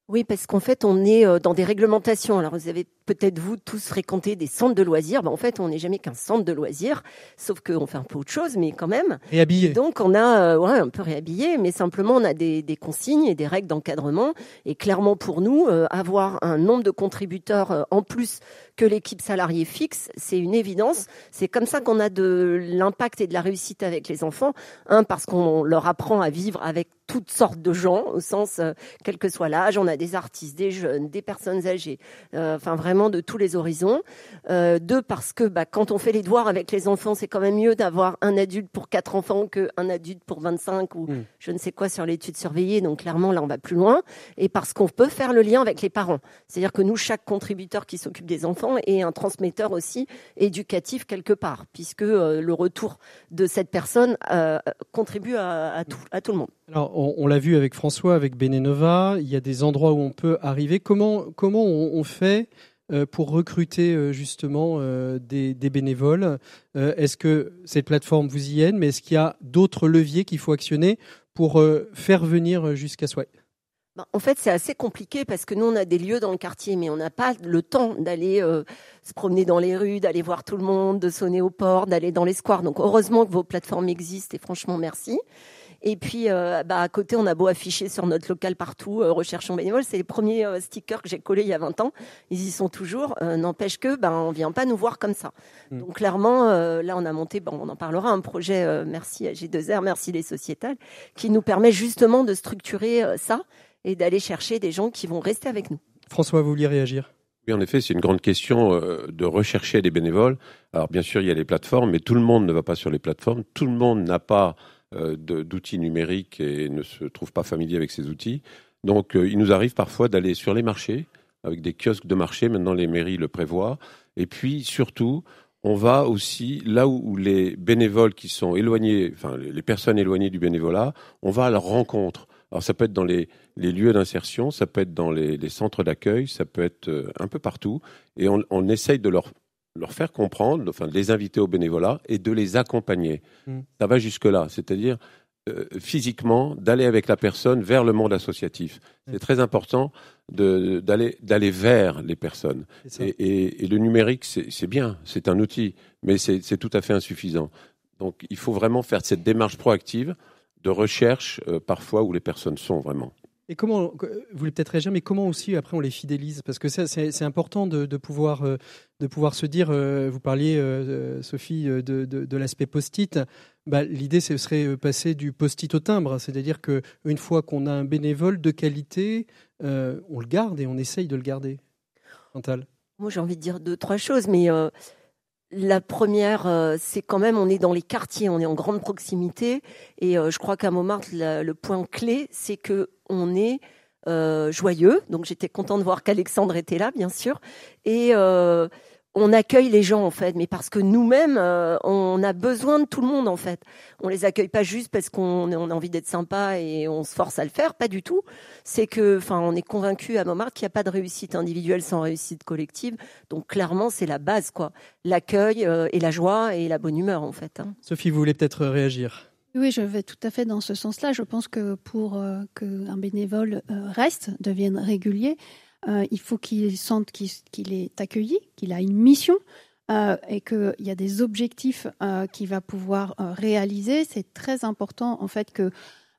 Oui, parce qu'en fait, on est dans des réglementations. Alors, vous avez peut-être vous tous fréquenté des centres de loisirs. Ben, en fait, on n'est jamais qu'un centre de loisirs, sauf qu'on fait un peu autre chose, mais quand même. Et habillés. Donc, on a, euh, ouais, un peu réhabillé, mais simplement, on a des, des consignes et des règles d'encadrement. Et clairement, pour nous, euh, avoir un nombre de contributeurs euh, en plus que l'équipe salariée fixe, c'est une évidence. C'est comme ça qu'on a de l'impact et de la réussite avec les enfants. Un, parce qu'on leur apprend à vivre avec toutes sortes de gens, au sens, euh, quel que soit l'âge. On a des artistes, des jeunes, des personnes âgées, enfin vraiment de tous les horizons. Euh, deux, parce que bah, quand on fait les devoirs avec les enfants, c'est quand même mieux d'avoir un adulte pour quatre enfants qu'un adulte pour 25 ou Mm. je ne sais quoi sur l'étude surveillée. Donc clairement, là, on va plus loin. Et parce qu'on peut faire le lien avec les parents. C'est-à-dire que nous, chaque contributeur qui s'occupe des enfants est un transmetteur aussi éducatif quelque part, puisque euh, le retour de cette personne euh, contribue à, à tout, à tout le monde. Alors, on, on l'a vu avec François, avec Benenova, il y a des endroits où on peut arriver. Comment, comment on, on fait pour recruter euh, justement euh, des, bénévoles Euh, Est-ce que cette plateforme vous y aide, mais est-ce qu'il y a d'autres leviers qu'il faut actionner pour euh, faire venir jusqu'à soi? Ben, en fait, c'est assez compliqué parce que nous, on a des lieux dans le quartier, mais on n'a pas le temps d'aller euh, se promener dans les rues, d'aller voir tout le monde, de sonner aux portes, d'aller dans les squares. Donc, heureusement que vos plateformes existent et franchement, merci. Et puis, euh, bah, à côté, on a beau afficher sur notre local partout, euh, recherchons bénévoles. C'est les premiers euh, stickers que j'ai collés il y a 20 ans. Ils y sont toujours. Euh, N'empêche que, ben, on vient pas nous voir comme ça. Mm. Donc, clairement, euh, là, on a monté, bon, on en parlera, un projet, euh, merci à G2R, merci les sociétales, qui nous permet justement de structurer euh, ça et d'aller chercher des gens qui vont rester avec nous. François, vous vouliez réagir? Oui, en effet, c'est une grande question de rechercher des bénévoles. Alors, bien sûr, il y a les plateformes, mais tout le monde ne va pas sur les plateformes. Tout le monde n'a pas euh, d'outils numériques et ne se trouve pas familier avec ces outils. Donc, euh, il nous arrive parfois d'aller sur les marchés, avec des kiosques de marché. Maintenant, les mairies le prévoient. Et puis, surtout, on va aussi là où, les bénévoles qui sont éloignés, enfin, les personnes éloignées du bénévolat, on va à leur rencontre. Alors, ça peut être dans les, lieux d'insertion, ça peut être dans les, les centres d'accueil, ça peut être euh, un peu partout. Et on, on essaye de leur, leur faire comprendre, enfin, de les inviter au bénévolat et de les accompagner. Mm. Ça va jusque-là. C'est-à-dire, euh, physiquement d'aller avec la personne vers le monde associatif. C'est très important d'aller vers les personnes. Et, et- et le numérique, c'est bien, c'est un outil, mais c'est c'est tout à fait insuffisant. Donc il faut vraiment faire cette démarche proactive de recherche euh, parfois où les personnes sont vraiment. Et comment, vous voulez peut-être réagir, mais comment aussi après on les fidélise? Parce que c'est important de, pouvoir, euh, de pouvoir se dire, euh, vous parliez, euh, Sophie, de, de, l'aspect post-it. Bah, L'idée, ce serait passer du post-it au timbre. C'est-à-dire qu'une fois qu'on a un bénévole de qualité, on le garde et on essaye de le garder. Chantal Moi, j'ai envie de dire deux, trois choses, mais la première, euh, c'est quand même, on est dans les quartiers, on est en grande proximité, et euh, je crois qu'à Montmartre, le point clé, c'est que on est euh, joyeux. Donc, j'étais contente de voir qu'Alexandre était là, bien sûr, et on accueille les gens en fait, mais parce que nous-mêmes, euh, on a besoin de tout le monde en fait. On les accueille pas juste parce qu'on on a envie d'être sympa et on se force à le faire, pas du tout. C'est que, enfin, on est convaincu à Montmartre qu'il n'y a pas de réussite individuelle sans réussite collective. Donc clairement, c'est la base, quoi. L'accueil euh, et la joie et la bonne humeur, en fait. hein. Sophie, vous voulez peut-être réagir? Oui, je vais tout à fait dans ce sens-là. Je pense que pour euh, qu'un bénévole euh, reste, devienne régulier, euh, il faut qu'il sente qu'il est accueilli, qu'il a une mission euh, et qu'il y a des objectifs euh, qu'il va pouvoir réaliser. C'est très important, en fait, que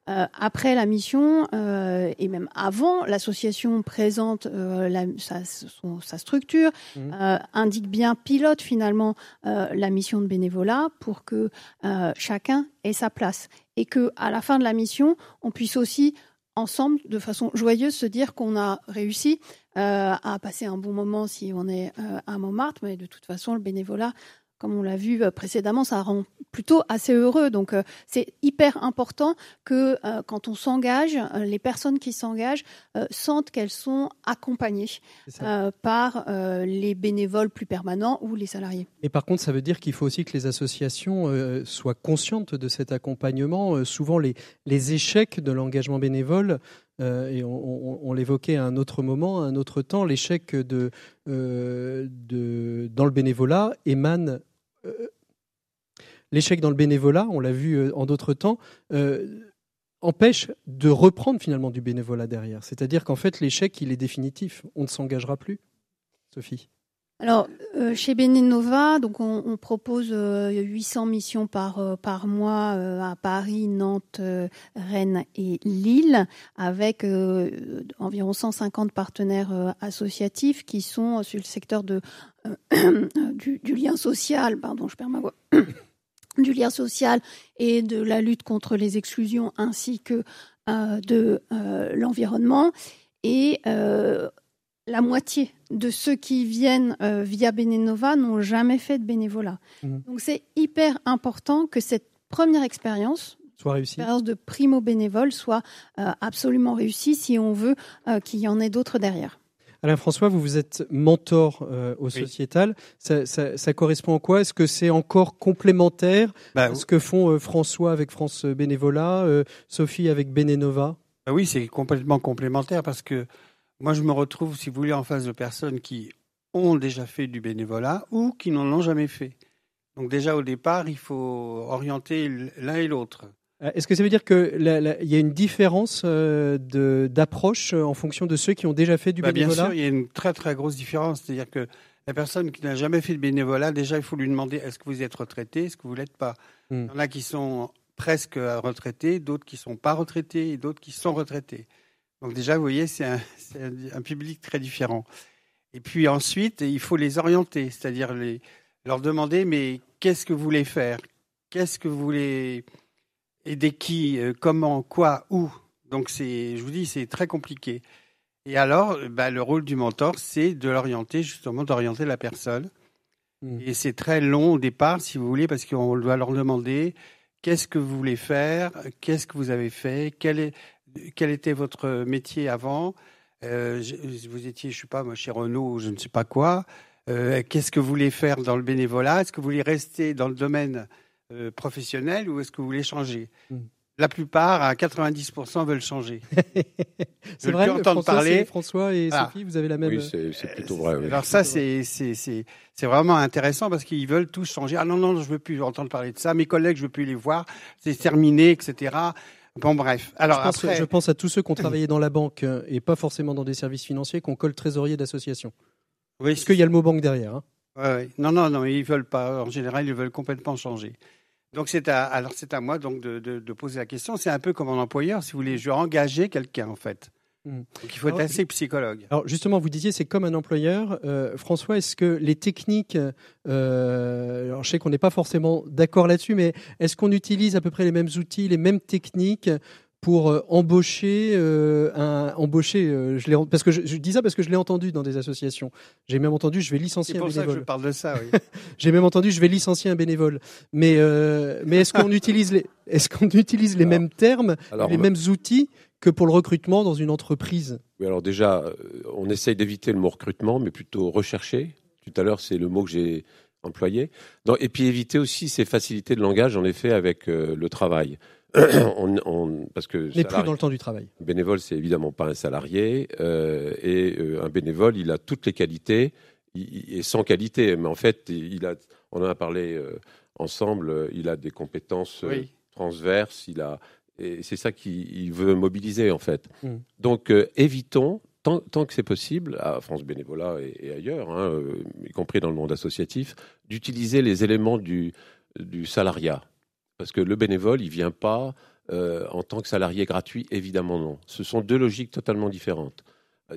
après la mission euh, et même avant, l'association présente euh, la- sa, son- sa structure, Mhm. euh, indique bien, pilote finalement la mission de bénévolat pour que chacun ait sa place et que à la fin de la mission, on puisse aussi ensemble, de façon joyeuse, se dire qu'on a réussi euh, à passer un bon moment si on est euh, à Montmartre, mais de toute façon, le bénévolat, comme on l'a vu euh, précédemment, ça rend plutôt assez heureux. Donc, euh, c'est hyper important que euh, quand on s'engage, les personnes qui s'engagent euh, sentent qu'elles sont accompagnées euh, par les bénévoles plus permanents ou les salariés. Et par contre, ça veut dire qu'il faut aussi que les associations soient conscientes de cet accompagnement. Souvent, les, les échecs de l'engagement bénévole, et on, on- on l'évoquait à un autre moment, à un autre temps, l'échec de, euh, de, dans le bénévolat émane. Euh, l'échec dans le bénévolat, on l'a vu euh, en d'autres temps, euh, empêche de reprendre finalement du bénévolat derrière. C'est-à-dire qu'en fait, l'échec, il est définitif. On ne s'engagera plus. Sophie. Alors, euh, chez Benenova, donc on, propose euh, 800 missions par, euh, par mois euh, à Paris, Nantes, euh, Rennes et Lille, avec euh, environ 150 partenaires euh, associatifs qui sont sur le secteur de, euh, du, lien social, pardon, je perds ma voix, du lien social et de la lutte contre les exclusions ainsi que euh, de euh, l'environnement. Et euh, la moitié de ceux qui viennent euh, via Benenova n'ont jamais fait de bénévolat. Mhm. Donc c'est hyper important que cette première expérience, Soit réussi. expérience de primo bénévole, soit euh, absolument réussie si on veut euh, qu'il y en ait d'autres derrière. Alain François, vous vous êtes mentor euh, au Oui. sociétal. Ça, ça- ça correspond à quoi? Est-ce que c'est encore complémentaire Bah, à ce que font euh, François avec France Bénévolat, euh, Sophie avec Bénénova? Bah oui, c'est complètement complémentaire parce que moi, je me retrouve, si vous voulez, en face de personnes qui ont déjà fait du bénévolat ou qui n'en ont jamais fait. Donc déjà, au départ, il faut orienter l'un et l'autre. Euh, Est-ce que ça veut dire qu'il y a une différence euh, d'approche euh, en fonction de ceux qui ont déjà fait du Bah, bien bénévolat? sûr, il y a une très très grosse différence. C'est-à-dire que la personne qui n'a jamais fait de bénévolat, déjà, il faut lui demander est-ce que vous êtes retraité, est-ce que vous l'êtes pas? Hmm. Il y en a qui sont presque retraités, d'autres qui sont pas retraités et d'autres qui sont retraités. Donc déjà, vous voyez, c'est un, public très différent. Et puis ensuite, il faut les orienter, c'est-à-dire leur demander mais qu'est-ce que vous voulez faire? Qu'est-ce que vous voulez aider qui euh, Comment Quoi Où? Donc c'est, je vous dis, c'est très compliqué. Et alors, bah, le rôle du mentor, c'est de l'orienter, justement, d'orienter la personne. Mm. Et c'est très long au départ, si vous voulez, parce qu'on doit leur demander qu'est-ce que vous voulez faire, qu'est-ce que vous avez fait, quel, est, quel était votre métier avant? Euh, vous étiez, je sais pas, moi, chez Renault, ou je ne sais pas quoi. Euh, qu'est-ce que vous voulez faire dans le bénévolat? Est-ce que vous voulez rester dans le domaine euh, professionnel ou est-ce que vous voulez changer? Mm. La plupart, à 90%, veulent changer. C'est vrai, plus entendre François, parler. François et Ah. Sophie, vous avez la même. Oui, c'est plutôt vrai. oui. Alors ça, c'est c'est c'est c'est vraiment intéressant parce qu'ils veulent tous changer. Ah non non, je veux plus entendre parler de ça. Mes collègues, je veux plus les voir. C'est terminé, etc. Bon bref. Alors je, pense, après, je pense à tous ceux qui ont travaillé dans la banque euh, et pas forcément dans des services financiers, qu'on colle trésorier d'association. oui, Parce qu'il y a le mot banque derrière. hein. Ouais. Non, non, non, ils veulent pas. En général, ils veulent complètement changer. Donc c'est à, alors c'est à moi donc de, de, de poser la question. C'est un peu comme un employeur, si vous voulez. Je veux engager quelqu'un en fait. Mm. Donc il faut être assez psychologue. Alors justement, vous disiez c'est comme un employeur. Euh, François, est-ce que les techniques, euh, alors je sais qu'on n'est pas forcément d'accord là-dessus, mais est-ce qu'on utilise à peu près les mêmes outils, les mêmes techniques pour euh, embaucher euh, un embaucher euh, je l'ai parce que je, je dis ça parce que je l'ai entendu dans des associations. J'ai même entendu je vais licencier C'est un pour ça que je bénévole. parle de ça. Oui. J'ai même entendu je vais licencier un bénévole. Mais euh, mais est-ce qu'on utilise les est-ce qu'on utilise les Alors- mêmes termes, Alors, les mêmes outils que pour le recrutement dans une entreprise Oui, alors déjà, euh, on essaye d'éviter le mot recrutement, mais plutôt rechercher. Tout à l'heure, c'est le mot que j'ai employé. Et puis éviter aussi ces facilités de langage, en effet, avec euh, le travail. on, on- parce que n'est plus dans le temps du travail. bénévole, c'est évidemment pas un salarié, euh, et euh, un bénévole, il a toutes les qualités, il, et sans qualité, mais en fait, il a, on en a parlé euh, ensemble, il a des compétences euh, Oui. transverses, il a, et c'est ça qu'il il veut mobiliser en fait. Mm. Donc, euh, évitons. Tant, tant que c'est possible, à France Bénévolat et, et ailleurs, hein, euh, y compris dans le monde associatif, d'utiliser les éléments du, du salariat. Parce que le bénévole, il vient pas euh, en tant que salarié gratuit, évidemment non. Ce sont deux logiques totalement différentes.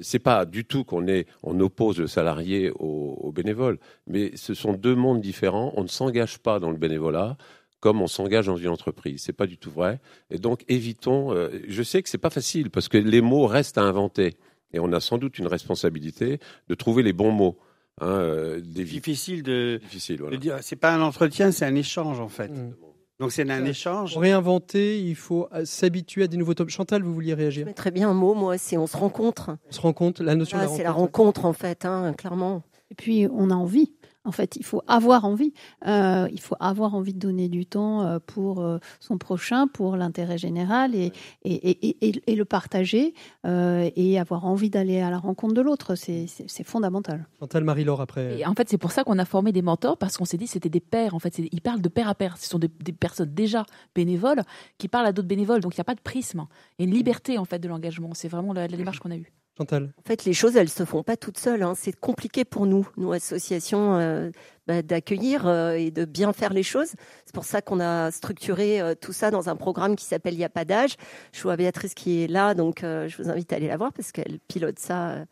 C'est pas du tout qu'on est, on oppose le salarié au, au bénévole, mais ce sont deux mondes différents. On ne s'engage pas dans le bénévolat comme on s'engage dans une entreprise. C'est pas du tout vrai. Et donc évitons. euh, je sais que c'est pas facile parce que les mots restent à inventer et on a sans doute une responsabilité de trouver les bons mots. Hein, euh, Difficile de, difficile. de Voilà. dire. C'est pas un entretien, c'est un échange en fait. Mm. Donc c'est un échange. Pour réinventer, il faut euh, s'habituer à des nouveaux tops. Chantal, vous vouliez Je réagir mettrais bien un mot, moi, c'est on se rencontre. On se rend compte, la notion Ah, de la c'est la rencontre. rencontre, en fait, hein, clairement. Et puis, on a envie. En fait, il faut avoir envie. Euh, il faut avoir envie de donner du temps euh, pour euh, son prochain, pour l'intérêt général et, et, et, et, et le partager euh, et avoir envie d'aller à la rencontre de l'autre. C'est c'est- c'est fondamental. Chantal, Marie-Laure, après. Et en fait, c'est pour ça qu'on a formé des mentors parce qu'on s'est dit que c'était des pairs. En fait, C'est- ils parlent de pair à pair. Ce sont des, des personnes déjà bénévoles qui parlent à d'autres bénévoles. Donc, il n'y a pas de prisme. Il y a une liberté en fait de l'engagement. C'est vraiment la, la démarche qu'on a eue. En fait, les choses, elles se font pas toutes seules. hein. C'est compliqué pour nous, nous associations, euh, bah, d'accueillir euh, et de bien faire les choses. C'est pour ça qu'on a structuré euh, tout ça dans un programme qui s'appelle Il n'y a pas d'âge. Je vois Béatrice qui est là, donc je vous invite à aller la voir parce qu'elle pilote ça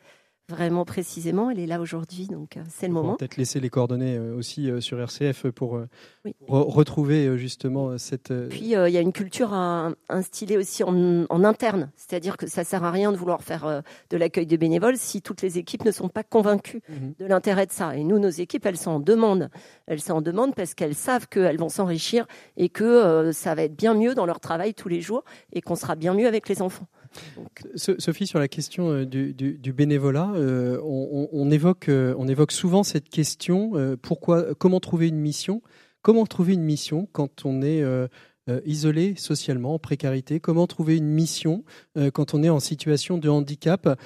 vraiment précisément. Elle est là aujourd'hui, donc euh, c'est le moment. peut-être laisser les coordonnées euh, aussi euh, sur RCF pour, Oui. pour re- retrouver justement cette. Puis euh, il y a une culture à instiller aussi en, en interne, c'est-à-dire que ça sert à rien de vouloir faire de l'accueil de bénévoles si toutes les équipes ne sont pas convaincues Mhm. de l'intérêt de ça. Et nous, nos équipes, elles sont en demande. Elles sont en demande parce qu'elles savent qu'elles vont s'enrichir et que euh, ça va être bien mieux dans leur travail tous les jours et qu'on sera bien mieux avec les enfants. Sophie, sur la question euh, du, bénévolat, euh, euh, on évoque souvent cette question pourquoi, comment trouver une mission? Comment trouver une mission quand on est isolé socialement, en précarité? Comment trouver une mission quand on est en situation de handicap?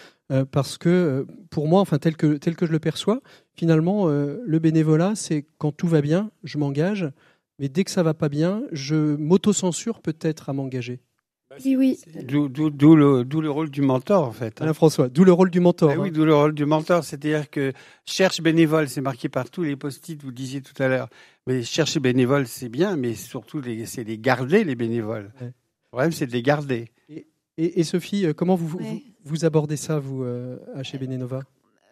Parce que pour moi, enfin tel que tel que je le perçois, finalement, le bénévolat, c'est quand tout va bien, je m'engage, mais dès que ça va pas bien, je m'auto-censure peut-être à m'engager. Oui, oui. D'où le, d'où le rôle du mentor en fait. hein. Alain François, d'où le rôle du mentor. Eh oui, hein. d'où le rôle du mentor, c'est-à-dire que cherche bénévole, c'est marqué partout les post-it, vous le disiez tout à l'heure. Mais chercher bénévole, c'est bien, mais surtout les- c'est les garder les bénévoles. Ouais. Le problème, c'est de les garder. Et, et Sophie, euh, comment vous, vous- Ouais. vous, abordez ça, vous, euh, à chez Benenova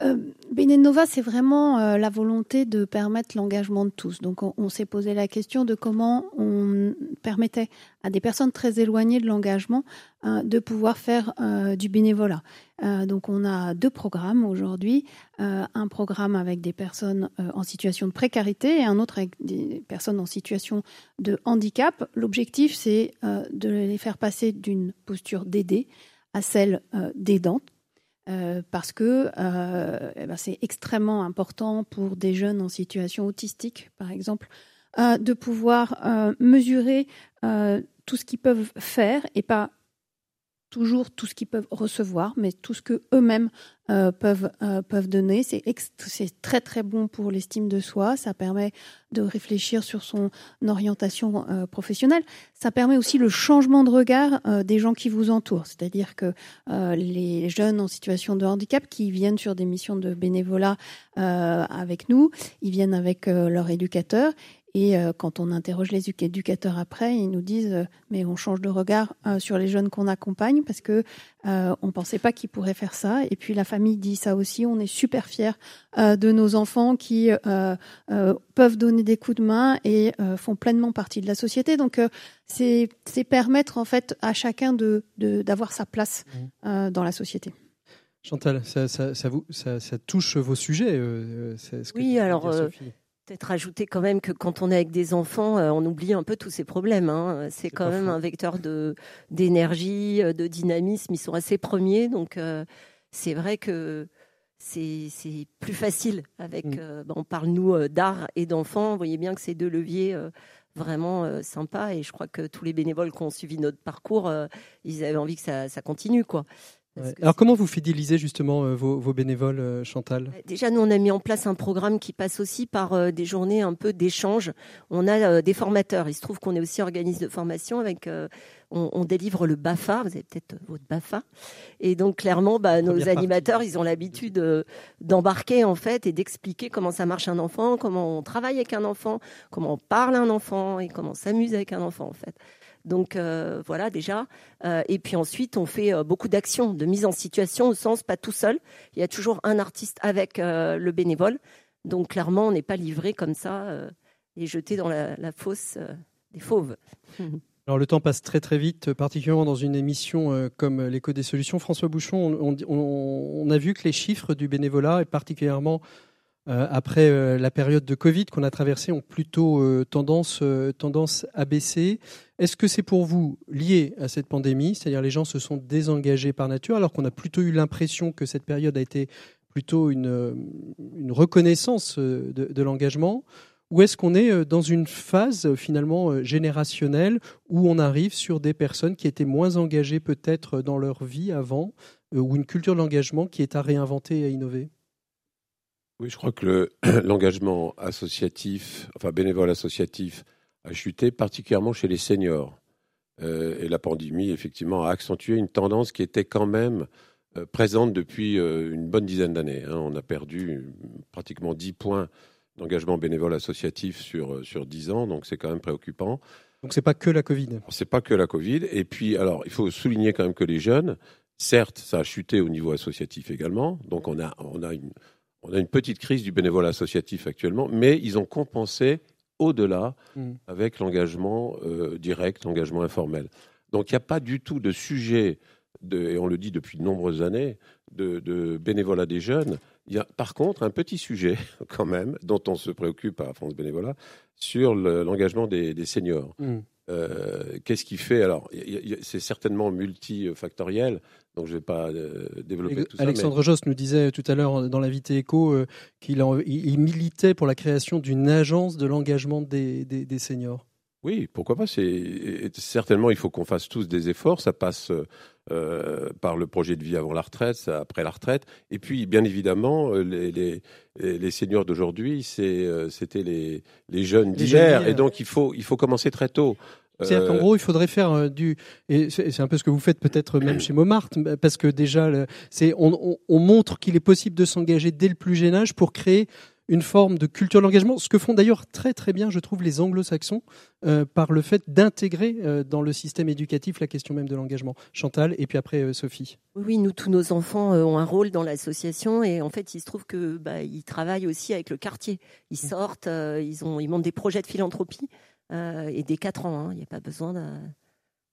Euh, Benenova, c'est vraiment euh, la volonté de permettre l'engagement de tous. Donc, on, s'est posé la question de comment on permettait à des personnes très éloignées de l'engagement euh, de pouvoir faire du bénévolat. Donc, on a deux programmes aujourd'hui. Un programme avec des personnes en situation de précarité et un autre avec des personnes en situation de handicap. L'objectif, c'est de les faire passer d'une posture d'aidé à celle d'aidante. Euh, parce que euh, eh ben, c'est extrêmement important pour des jeunes en situation autistique, par exemple, euh, de pouvoir mesurer tout ce qu'ils peuvent faire et pas toujours tout ce qu'ils peuvent recevoir, mais tout ce que eux-mêmes euh, peuvent euh, peuvent donner. C'est c'est très très bon pour l'estime de soi. Ça permet de réfléchir sur son orientation euh, professionnelle. Ça permet aussi le changement de regard des gens qui vous entourent. C'est-à-dire que les jeunes en situation de handicap qui viennent sur des missions de bénévolat avec nous, ils viennent avec leur éducateur. Et euh, quand on interroge les édu- éducateurs après, ils nous disent euh, mais on change de regard euh, sur les jeunes qu'on accompagne parce que euh, on pensait pas qu'ils pourraient faire ça. Et puis la famille dit ça aussi. On est super fiers euh, de nos enfants qui euh, euh, peuvent donner des coups de main et euh, font pleinement partie de la société. Donc euh, c'est c'est permettre en fait à chacun de de- d'avoir sa place euh, dans la société. Chantal, ça, ça, ça vous, ça, ça touche vos sujets euh, c'est ce que Oui, alors. Peut-être ajouter quand même que quand on est avec des enfants, euh, on oublie un peu tous ces problèmes. hein. C'est quand même un vecteur de d'énergie, euh, de dynamisme. Ils sont assez premiers, donc euh, c'est vrai que c'est plus facile avec. Mm. euh, bah, on parle nous d'art et d'enfants. Vous voyez bien que c'est deux leviers euh, vraiment sympas. Et je crois que tous les bénévoles qui ont suivi notre parcours, ils avaient envie que ça, ça continue, quoi. Ouais. Alors comment vous fidélisez justement euh, vos, vos bénévoles, euh, Chantal? Déjà, nous, on a mis en place un programme qui passe aussi par euh, des journées un peu d'échange. On a des formateurs. Il se trouve qu'on est aussi organisme de formation avec. euh, on, on délivre le BAFA. Vous avez peut-être votre BAFA. Et donc, clairement, bah, nos Première partie. animateurs, ils ont l'habitude d'embarquer en fait et d'expliquer comment ça marche un enfant, comment on travaille avec un enfant, comment on parle à un enfant et comment on s'amuse avec un enfant en fait. Donc euh, voilà déjà. Euh, et puis ensuite, on fait euh, beaucoup d'actions de mise en situation au sens pas tout seul. Il y a toujours un artiste avec le bénévole. Donc clairement, on n'est pas livré comme ça et jeté dans la, fosse des fauves. Alors le temps passe très très vite, particulièrement dans une émission comme l'écho des solutions. François Bouchon, on, on- a vu que les chiffres du bénévolat, et particulièrement après euh, la période de Covid qu'on a traversée, ont plutôt euh, tendance, euh, à baisser. Est-ce que c'est pour vous lié à cette pandémie, c'est-à-dire les gens se sont désengagés par nature, alors qu'on a plutôt eu l'impression que cette période a été plutôt une, euh, reconnaissance euh, de, de l'engagement? Ou est-ce qu'on est euh, dans une phase euh, finalement euh, générationnelle où on arrive sur des personnes qui étaient moins engagées peut-être dans leur vie avant, euh, ou une culture de l'engagement qui est à réinventer et à innover? Oui, je crois que le- l'engagement associatif, enfin bénévole associatif, a chuté particulièrement chez les seniors. Euh, et la pandémie, effectivement, a accentué une tendance qui était quand même euh, présente depuis euh, une bonne dizaine d'années. hein. On a perdu pratiquement 10 points d'engagement bénévole associatif sur, sur 10 ans, donc c'est quand même préoccupant. Donc c'est pas que la Covid. C'est pas que la Covid. Et puis, alors, il faut souligner quand même que les jeunes, certes, ça a chuté au niveau associatif également. Donc, on a, on a une, on a une petite crise du bénévolat associatif actuellement, mais ils ont compensé au-delà Mm. avec l'engagement euh, direct, l'engagement informel. Donc, il n'y a pas du tout de sujet, de, et on le dit depuis de nombreuses années, de, de bénévolat des jeunes. Il y a par contre un petit sujet, quand même, dont on se préoccupe à France Bénévolat, sur le- l'engagement des, des seniors. Mm. Euh, Qu'est-ce qui fait Alors, c'est certainement multifactoriel, donc je ne vais pas euh, développer tout ça. Alexandre Jost nous disait tout à l'heure dans l'invité écho euh, qu'il en- il il militait pour la création d'une agence de l'engagement des, des- des seniors. Oui, pourquoi pas C'est certainement il faut qu'on fasse tous des efforts. Ça passe euh, par le projet de vie avant la retraite, ça, après la retraite, et puis bien évidemment euh, les, les, les seniors d'aujourd'hui, c'est euh, c'était les, les jeunes d'hier, jeunes d'hier. et donc il faut il faut commencer très tôt. C'est-à-dire qu'en Euh, gros, il faudrait faire euh, du. Et c'est un peu ce que vous faites peut-être même chez Montmartre, parce que déjà, c'est on, on- on montre qu'il est possible de s'engager dès le plus jeune âge pour créer une forme de culture de l'engagement, ce que font d'ailleurs très très bien, je trouve, les anglo-saxons, euh, par le fait d'intégrer euh, dans le système éducatif la question même de l'engagement. Chantal, et puis après euh, Sophie. Oui, nous, tous nos enfants euh, ont un rôle dans l'association et en fait, il se trouve que bah, ils travaillent aussi avec le quartier. Ils sortent, euh, ils ont, ils montent des projets de philanthropie euh, et dès 4 ans. hein. Il n'y a pas besoin de...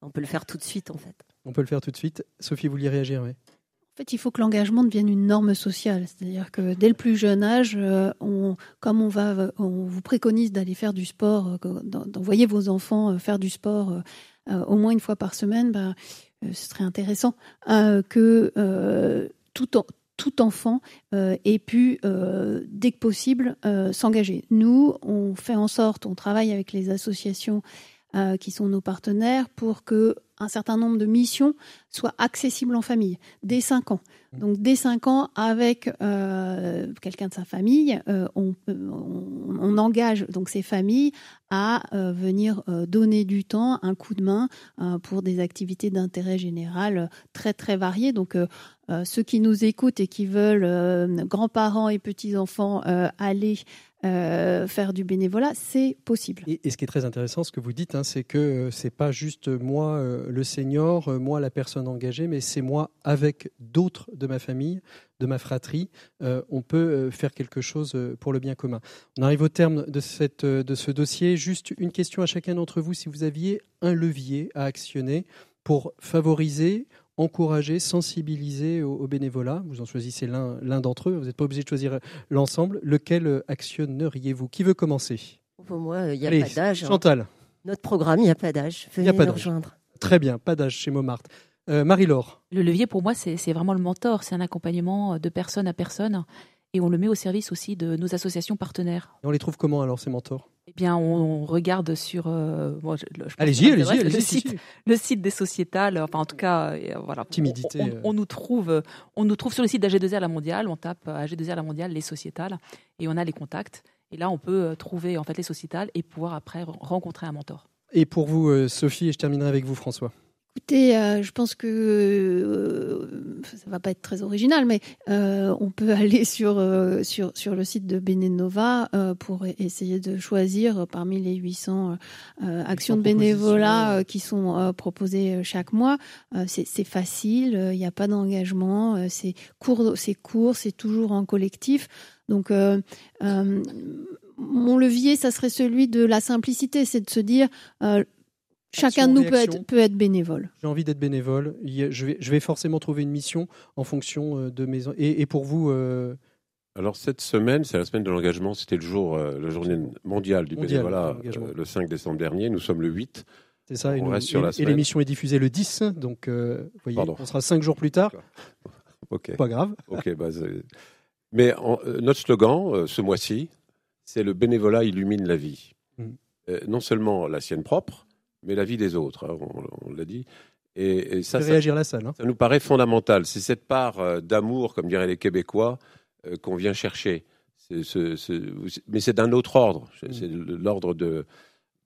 On peut le faire tout de suite en fait. On peut le faire tout de suite. Sophie, vous vouliez réagir oui. En fait, il faut que l'engagement devienne une norme sociale. C'est-à-dire que dès le plus jeune âge, euh, on, comme on, va, on vous préconise d'aller faire du sport, euh, d'envoyer vos enfants euh, faire du sport euh, euh, au moins une fois par semaine, ben, euh, ce serait intéressant euh, que euh, tout, en- tout enfant euh, ait pu, euh, dès que possible, euh, s'engager. Nous, on fait en sorte, on travaille avec les associations qui sont nos partenaires pour que un certain nombre de missions soient accessibles en famille dès 5 ans. Donc dès 5 ans, avec euh, quelqu'un de sa famille, euh, on, peut- on, on engage donc ces familles à euh, venir euh, donner du temps, un coup de main euh, pour des activités d'intérêt général euh, très très variées. Donc euh, euh, ceux qui nous écoutent et qui veulent, euh, grands-parents et petits-enfants, euh, aller euh, faire du bénévolat, c'est possible. Et, ce qui est très intéressant, ce que vous dites, hein, c'est que euh, c'est pas juste moi, euh, le senior, moi, la personne engagée, mais c'est moi avec d'autres de ma famille, de ma fratrie. On peut faire quelque chose pour le bien commun. On arrive au terme de, cette, de ce dossier. Juste une question à chacun d'entre vous, si vous aviez un levier à actionner pour favoriser encourager, sensibiliser au, au bénévolat. Vous en choisissez l'un l'un d'entre eux. Vous n'êtes pas obligé de choisir l'ensemble. Lequel actionneriez-vous? Qui veut commencer? Pour moi, il n'y a Allez, pas d'âge. hein. Chantal. Notre programme, il n'y a pas d'âge. Il n'y Venez a pas nous rejoindre. Très bien, pas d'âge chez Montmartre. Euh, Marie-Laure. Le levier pour moi, c'est c'est vraiment le mentor. C'est un accompagnement de personne à personne. Et on le met au service aussi de nos associations partenaires. Et on les trouve comment alors ces mentors? Eh bien, on, on regarde sur. euh, bon, je- je pense Allez-y, allez-y, allez-y, Le si, site, si. le site des sociétales. Enfin, en tout cas, euh, voilà. Timidité, On, on- euh. on nous trouve, on nous trouve sur le site d'AG2R La Mondiale. On tape euh, AG2R La Mondiale, les sociétales, et on a les contacts. Et là, on peut euh, trouver en fait les sociétales et pouvoir après re- rencontrer un mentor. Et pour vous, euh, Sophie, et je terminerai avec vous, François. Écoutez, euh, je pense que euh, ça va pas être très original, mais euh, on peut aller sur, euh, sur, sur le site de Benenova euh, pour e- essayer de choisir parmi les 800 euh, actions de bénévolat euh, qui sont euh, proposées euh, chaque mois. Euh, c'est facile, euh, il n'y a pas d'engagement, euh, c'est court, c'est court, c'est toujours en collectif. Donc, euh, euh, mon levier, ça serait celui de la simplicité, c'est de se dire, euh, chacun de nous peut être, peut être bénévole. J'ai envie d'être bénévole. Je vais, je vais forcément trouver une mission en fonction euh, de mes. Et, et pour vous, euh, Alors cette semaine, c'est la semaine de l'engagement, c'était le jour, euh, la journée mondiale du Mondiale bénévolat, euh, le 5 décembre dernier. Nous sommes le 8. c'est ça. et On nous- reste sur et- la et l'émission est diffusée le 10, donc euh, vous voyez, Pardon. on sera cinq jours plus tard. Ok. Pas grave. Ok, bah, Mais en- euh, notre slogan euh, ce mois-ci, c'est le bénévolat illumine la vie. Euh, non seulement la sienne propre, mais la vie des autres. hein, on on l'a dit. Et, et ça, Fait ça, réagir la salle. hein. ça nous paraît fondamental. C'est cette part euh, d'amour, comme diraient les Québécois, euh, qu'on vient chercher. Mais c'est d'un autre ordre. C'est Mm. l'ordre de,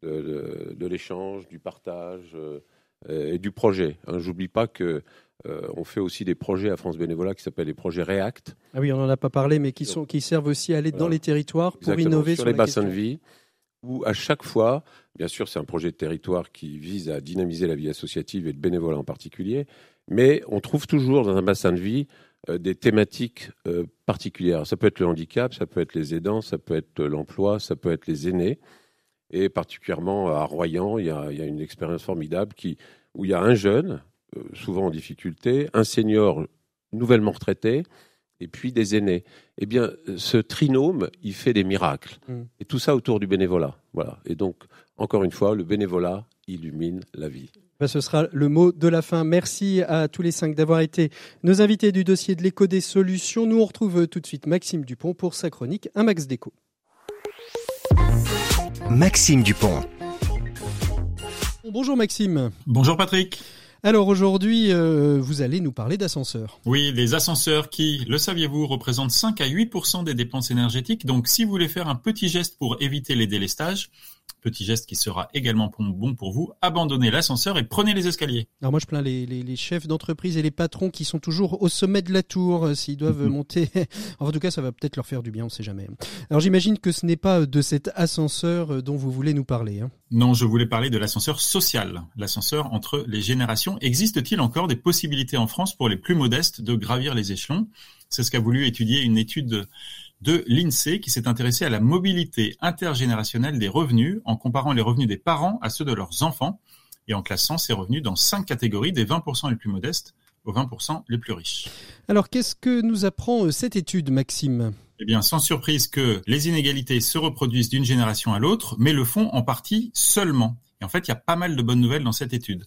de, de- de l'échange, du partage euh, et du projet. Hein, J'oublie pas que euh, on fait aussi des projets à France Bénévolat qui s'appellent les projets React. Ah oui, on n'en a pas parlé, mais qui, sont, qui servent aussi à aller dans les territoires pour Exactement, innover sur, sur, les bassins question. de vie, où à chaque fois, bien sûr, c'est un projet de territoire qui vise à dynamiser la vie associative et le bénévolat en particulier, mais on trouve toujours dans un bassin de vie euh, des thématiques euh, particulières. Ça peut être le handicap, ça peut être les aidants, ça peut être l'emploi, ça peut être les aînés. Et particulièrement à Royan, il y a, une expérience formidable qui, où il y a un jeune, euh, souvent en difficulté, un senior nouvellement retraité, et puis des aînés. Eh bien, ce trinôme, il fait des miracles. Mm. Et tout ça autour du bénévolat. Voilà. Et donc, encore une fois, le bénévolat illumine la vie. Ben, ce sera le mot de la fin. Merci à tous les cinq d'avoir été nos invités du dossier de l'écho des solutions. Nous, on retrouve tout de suite Maxime Dupont pour sa chronique Un Max Déco. Maxime Dupont. Bonjour Maxime. Bonjour Patrick. Alors aujourd'hui, euh, vous allez nous parler d'ascenseurs. Oui, les ascenseurs qui, le saviez-vous, représentent 5 à 8% des dépenses énergétiques. Donc si vous voulez faire un petit geste pour éviter les délestages, Petit geste qui sera également bon pour vous, abandonnez l'ascenseur et prenez les escaliers. Alors moi je plains les, les, les chefs d'entreprise et les patrons qui sont toujours au sommet de la tour euh, s'ils doivent Mhm. monter. en tout cas ça va peut-être leur faire du bien, on sait jamais. Alors j'imagine que ce n'est pas de cet ascenseur euh, dont vous voulez nous parler. Hein. Non, je voulais parler de l'ascenseur social, l'ascenseur entre les générations. Existe-t-il encore des possibilités en France pour les plus modestes de gravir les échelons? C'est ce qu'a voulu étudier une étude de l'INSEE qui s'est intéressée à la mobilité intergénérationnelle des revenus en comparant les revenus des parents à ceux de leurs enfants et en classant ces revenus dans cinq catégories des 20% les plus modestes aux 20% les plus riches. Alors qu'est-ce que nous apprend euh, cette étude, Maxime? Eh bien, sans surprise que les inégalités se reproduisent d'une génération à l'autre, mais le font en partie seulement. Et en fait, il y a pas mal de bonnes nouvelles dans cette étude.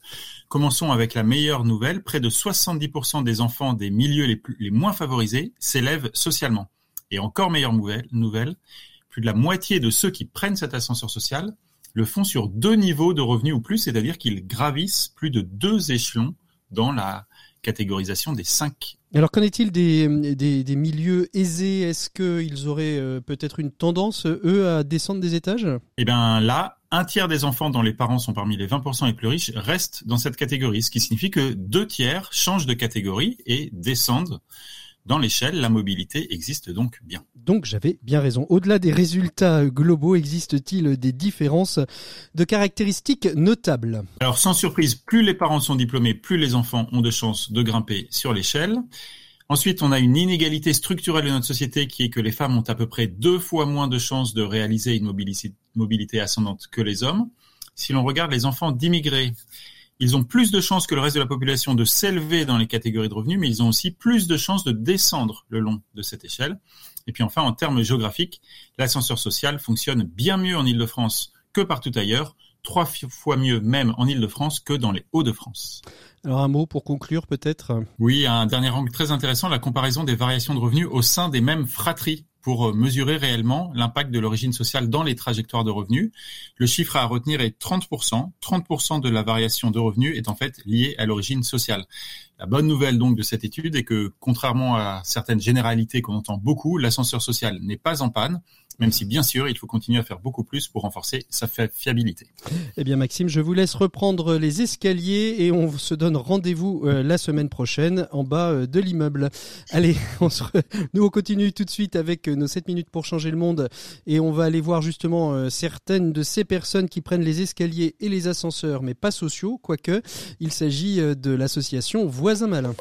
Commençons avec la meilleure nouvelle. Près de 70% des enfants des milieux les, plus, les moins favorisés s'élèvent socialement. Et encore meilleure nouvelle, plus de la moitié de ceux qui prennent cet ascenseur social le font sur deux niveaux de revenus ou plus, c'est-à-dire qu'ils gravissent plus de deux échelons dans la catégorisation des cinq. Alors qu'en est-il des, des, des, milieux aisés? Est-ce qu'ils auraient euh, peut-être une tendance, eux, à descendre des étages? Eh bien là, un tiers des enfants dont les parents sont parmi les 20% les plus riches restent dans cette catégorie, ce qui signifie que deux tiers changent de catégorie et descendent dans l'échelle. La mobilité existe donc bien. Donc j'avais bien raison. Au-delà des résultats globaux, existe-t-il des différences de caractéristiques notables? Alors sans surprise, plus les parents sont diplômés, plus les enfants ont de chances de grimper sur l'échelle. Ensuite, on a une inégalité structurelle de notre société qui est que les femmes ont à peu près deux fois moins de chances de réaliser une mobilité ascendante que les hommes. Si l'on regarde les enfants d'immigrés, ils ont plus de chances que le reste de la population de s'élever dans les catégories de revenus, mais ils ont aussi plus de chances de descendre le long de cette échelle. Et puis enfin, en termes géographiques, l'ascenseur social fonctionne bien mieux en Ile-de-France que partout ailleurs, trois fois mieux même en Ile-de-France que dans les Hauts-de-France. Alors un mot pour conclure peut-être? Oui, un dernier angle très intéressant, la comparaison des variations de revenus au sein des mêmes fratries pour mesurer réellement l'impact de l'origine sociale dans les trajectoires de revenus. Le chiffre à retenir est 30%. 30% de la variation de revenus est en fait liée à l'origine sociale. La bonne nouvelle donc de cette étude est que, contrairement à certaines généralités qu'on entend beaucoup, l'ascenseur social n'est pas en panne, même si bien sûr il faut continuer à faire beaucoup plus pour renforcer sa fiabilité. Eh bien Maxime, je vous laisse reprendre les escaliers et on se donne rendez-vous euh, la semaine prochaine en bas euh, de l'immeuble. Allez, on se re... nous on continue tout de suite avec nos 7 minutes pour changer le monde et on va aller voir justement euh, certaines de ces personnes qui prennent les escaliers et les ascenseurs mais pas sociaux, quoique il s'agit de l'association Voisin Malin.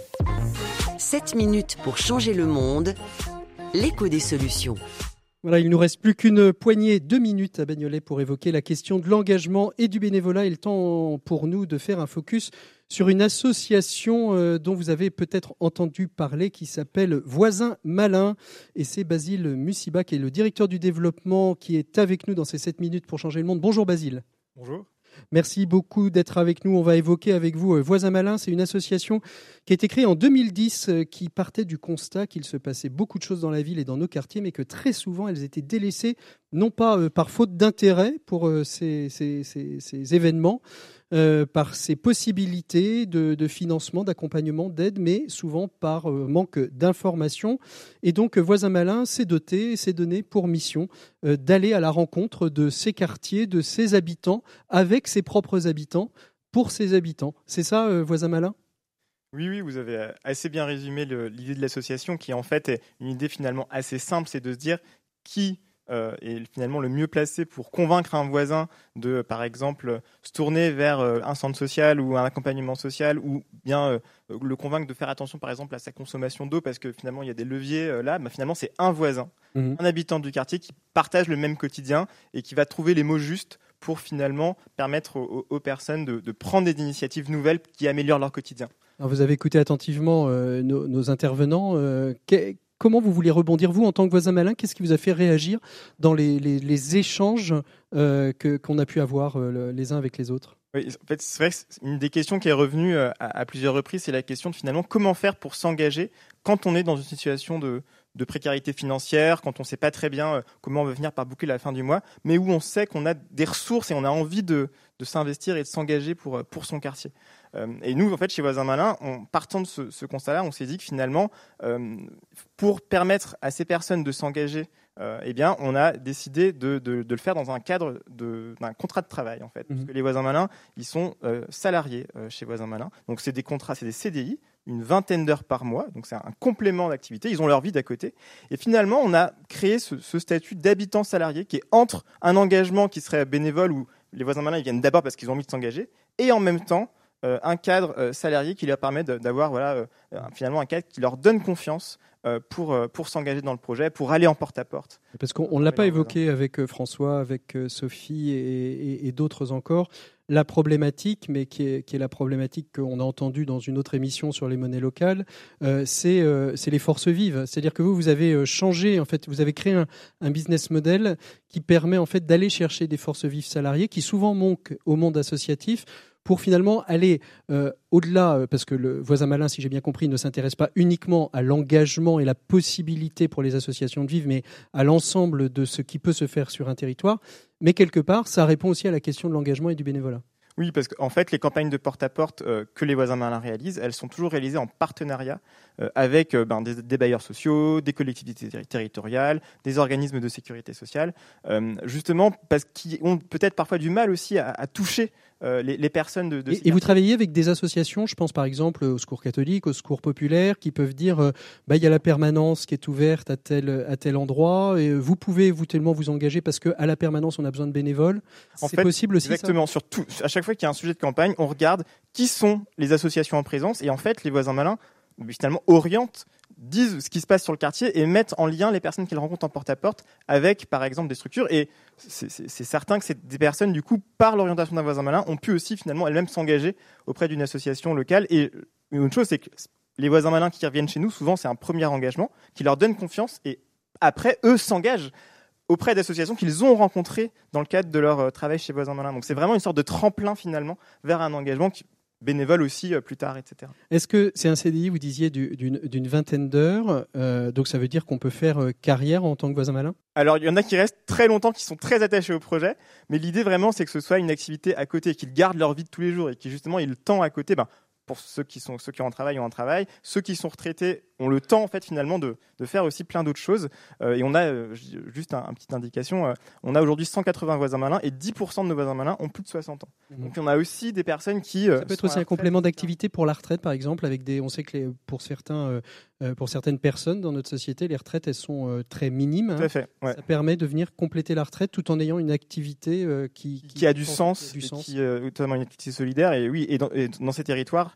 7 minutes pour changer le monde, l'écho des solutions. Voilà, il nous reste plus qu'une poignée de minutes à Bagnolet pour évoquer la question de l'engagement et du bénévolat. Et le temps pour nous de faire un focus sur une association euh, dont vous avez peut-être entendu parler qui s'appelle Voisin Malin. Et c'est Basile Musiba qui est le directeur du développement qui est avec nous dans ces 7 minutes pour changer le monde. Bonjour Basile. Bonjour. Merci beaucoup d'être avec nous. On va évoquer avec vous Voisin Malin. C'est une association qui a été créée en 2010, qui partait du constat qu'il se passait beaucoup de choses dans la ville et dans nos quartiers, mais que très souvent elles étaient délaissées, non pas par faute d'intérêt pour ces, ces, ces, ces événements, euh, par ses possibilités de, financement, d'accompagnement, d'aide, mais souvent par euh, manque d'information. Et donc, Voisin Malin s'est doté, s'est donné pour mission euh, d'aller à la rencontre de ces quartiers, de ses habitants, avec ses propres habitants, pour ses habitants. C'est ça, Voisin Malin? Oui, oui, vous avez assez bien résumé l'idée de l'association, qui en fait est une idée finalement assez simple, c'est de se dire qui euh, est finalement le mieux placé pour convaincre un voisin de, par exemple, se tourner vers euh, un centre social ou un accompagnement social, ou bien euh, le convaincre de faire attention, par exemple, à sa consommation d'eau, parce que finalement, il y a des leviers là. Mais finalement, c'est un voisin, mmh. un habitant du quartier qui partage le même quotidien et qui va trouver les mots justes pour finalement permettre aux, aux personnes de, de, prendre des initiatives nouvelles qui améliorent leur quotidien. Alors vous avez écouté attentivement nos, nos, intervenants. Que, Comment vous voulez rebondir, vous, en tant que voisin malin? Qu'est-ce qui vous a fait réagir dans les, échanges euh, qu'on a pu avoir euh, les uns avec les autres? Oui, en fait, c'est vrai que une des questions qui est revenue à, à plusieurs reprises, c'est la question de finalement comment faire pour s'engager quand on est dans une situation de, précarité financière, quand on ne sait pas très bien comment on va venir par boucler la fin du mois, mais où on sait qu'on a des ressources et on a envie de, s'investir et de s'engager pour son quartier. Et nous, en fait, chez Voisin Malin, en partant de ce, ce constat-là, on s'est dit que finalement, euh, pour permettre à ces personnes de s'engager euh, eh bien, on a décidé de, de- de le faire dans un cadre de- d'un contrat de travail, en fait. Parce Mhm. que les voisins malins, ils sont euh, salariés euh, chez Voisins Malins. Donc, c'est des contrats, c'est des CDI, une vingtaine d'heures par mois. Donc, c'est un complément d'activité. Ils ont leur vie d'à côté. Et finalement, on a créé ce, ce statut d'habitant salarié qui est entre un engagement qui serait bénévole où les voisins malins ils viennent d'abord parce qu'ils ont envie de s'engager et en même temps euh, un cadre euh, salarié qui leur permet d'avoir voilà, euh, euh, finalement un cadre qui leur donne confiance euh, pour, euh, pour s'engager dans le projet, pour aller en porte-à-porte. Parce qu'on ne l'a pas évoqué avec euh, François, avec euh, Sophie et, et- et d'autres encore, la problématique, mais qui est, qui est la problématique qu'on a entendue dans une autre émission sur les monnaies locales, euh, c'est euh, les forces vives. C'est-à-dire que vous, vous avez euh, changé, en fait, vous avez créé un, un business model qui permet en fait d'aller chercher des forces vives salariées qui souvent manquent au monde associatif pour finalement aller euh, au-delà, euh, parce que le voisin malin, si j'ai bien compris, ne s'intéresse pas uniquement à l'engagement et la possibilité pour les associations de vivre, mais à l'ensemble de ce qui peut se faire sur un territoire. Mais quelque part, ça répond aussi à la question de l'engagement et du bénévolat. Oui, parce qu'en fait, les campagnes de porte-à-porte euh, que les voisins malins réalisent, elles sont toujours réalisées en partenariat avec ben, des, bailleurs sociaux, des collectivités terri- territoriales, des organismes de sécurité sociale, justement parce qu'ils ont peut-être parfois du mal aussi à toucher euh, les, les personnes de, Et, et vous travaillez avec des associations, je pense par exemple au Secours catholique, au Secours populaire, qui peuvent dire euh, bah, il y a la permanence qui est ouverte à tel, à tel endroit, et vous pouvez vous tellement vous engager parce qu'à la permanence on a besoin de bénévoles. C'est possible aussi ça Exactement. Sur tout- à chaque fois qu'il y a un sujet de campagne, on regarde qui sont les associations en présence et en fait, les voisins malins finalement orientent, disent ce qui se passe sur le quartier et mettent en lien les personnes qu'ils rencontrent en porte-à-porte avec, par exemple, des structures. Et c'est certain que des personnes, du coup, par l'orientation d'un voisin malin, ont pu aussi finalement elles-mêmes s'engager auprès d'une association locale. Et une autre chose, c'est que les voisins malins qui reviennent chez nous, souvent, c'est un premier engagement qui leur donne confiance et après, eux s'engagent auprès d'associations qu'ils ont rencontrées dans le cadre de leur euh, travail chez Voisins Malins. Donc c'est vraiment une sorte de tremplin finalement vers un engagement qui- bénévole aussi euh, plus tard, etc. Est-ce que c'est un CDI, vous disiez, du- d'une d'une vingtaine d'heures euh, Donc ça veut dire qu'on peut faire euh, carrière en tant que voisin malin? Alors il y en a qui restent très longtemps, qui sont très attachés au projet, mais l'idée vraiment c'est que ce soit une activité à côté, qu'ils gardent leur vie de tous les jours et qui justement ils le temps à côté. Ben, pour ceux qui sont ceux qui ont un travail ont un travail, ceux qui sont retraités ont le temps en fait finalement de, de faire aussi plein d'autres choses. Euh, et on a euh, juste un, un petite indication, euh, on a aujourd'hui 180 voisins malins et 10% de nos voisins malins ont plus de 60 ans. Donc on a aussi des personnes qui Ça peut être aussi un complément d'activité pour la retraite, par exemple, avec des. On sait que les- pour certains, pour certaines personnes dans notre société, les retraites elles sont très minimes. Tout à fait, ouais. Ça permet de venir compléter la retraite tout en ayant une activité qui, qui a du sens, du et sens. qui notamment une activité solidaire. Et oui, et dans, et dans ces territoires,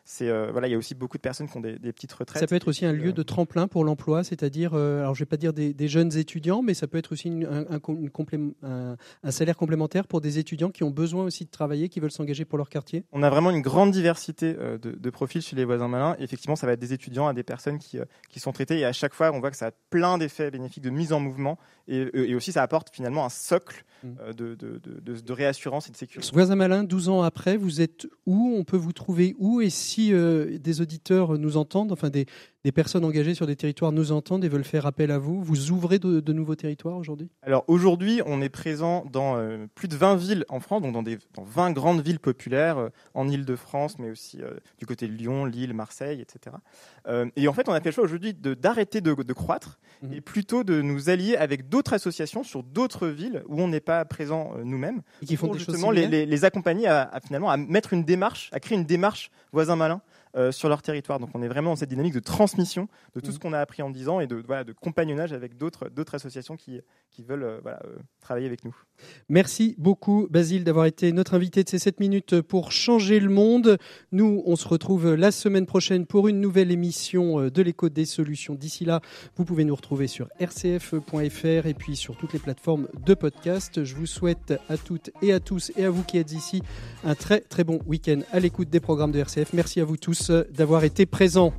c'est euh, voilà, il y a aussi beaucoup de personnes qui ont des, des petites retraites. Ça peut être aussi un lieu de tremplin pour l'emploi, c'est-à-dire, euh, alors je vais pas dire des, des jeunes étudiants, mais ça peut être aussi une- un, une salaire complémentaire pour des étudiants qui ont besoin aussi de travailler, qui veulent s'engager pour leur quartier. On a vraiment une grande diversité euh, de, de profils chez les voisins malins. Effectivement, ça va être des étudiants à des personnes qui, euh, qui sont traitées. Et à chaque fois, on voit que ça a plein d'effets bénéfiques de mise en mouvement. Et, euh, et aussi, ça apporte finalement un socle euh, de, de, de, de- de réassurance et de sécurité. Voisin malin, 12 ans après, vous êtes où? On peut vous trouver où? Et si euh, des auditeurs nous entendent, enfin des, des personnes engagées sur des territoires nous entendent et veulent faire appel à vous, vous ouvrez de, de nouveaux territoires aujourd'hui? Alors aujourd'hui, on est présent dans euh, plus de 20 villes en France, donc dans, des, dans 20 grandes villes populaires, euh, en Ile-de-France, mais aussi euh, du côté de Lyon, Lille, Marseille, etc. Et en fait, on a fait le choix aujourd'hui de- d'arrêter de, de croître Mhm. et plutôt de nous allier avec d'autres associations sur d'autres villes où on n'est pas présent nous-mêmes. Et qui font pour des choses justement les, similaires les- les accompagner à, à finalement à mettre une démarche, à créer une démarche voisin malin. Euh, sur leur territoire. Donc on est vraiment dans cette dynamique de transmission de tout Mhm. ce qu'on a appris en 10 ans et de, voilà, de compagnonnage avec d'autres d'autres associations qui, qui veulent euh, voilà, euh, travailler avec nous. Merci beaucoup, Basile, d'avoir été notre invité de ces 7 minutes pour changer le monde. Nous, on se retrouve la semaine prochaine pour une nouvelle émission euh, de l'écho des solutions. D'ici là, vous pouvez nous retrouver sur rcf.fr et puis sur toutes les plateformes de podcast. Je vous souhaite à toutes et à tous et à vous qui êtes ici un très très bon week-end à l'écoute des programmes de RCF. Merci à vous tous euh, d'avoir été présents.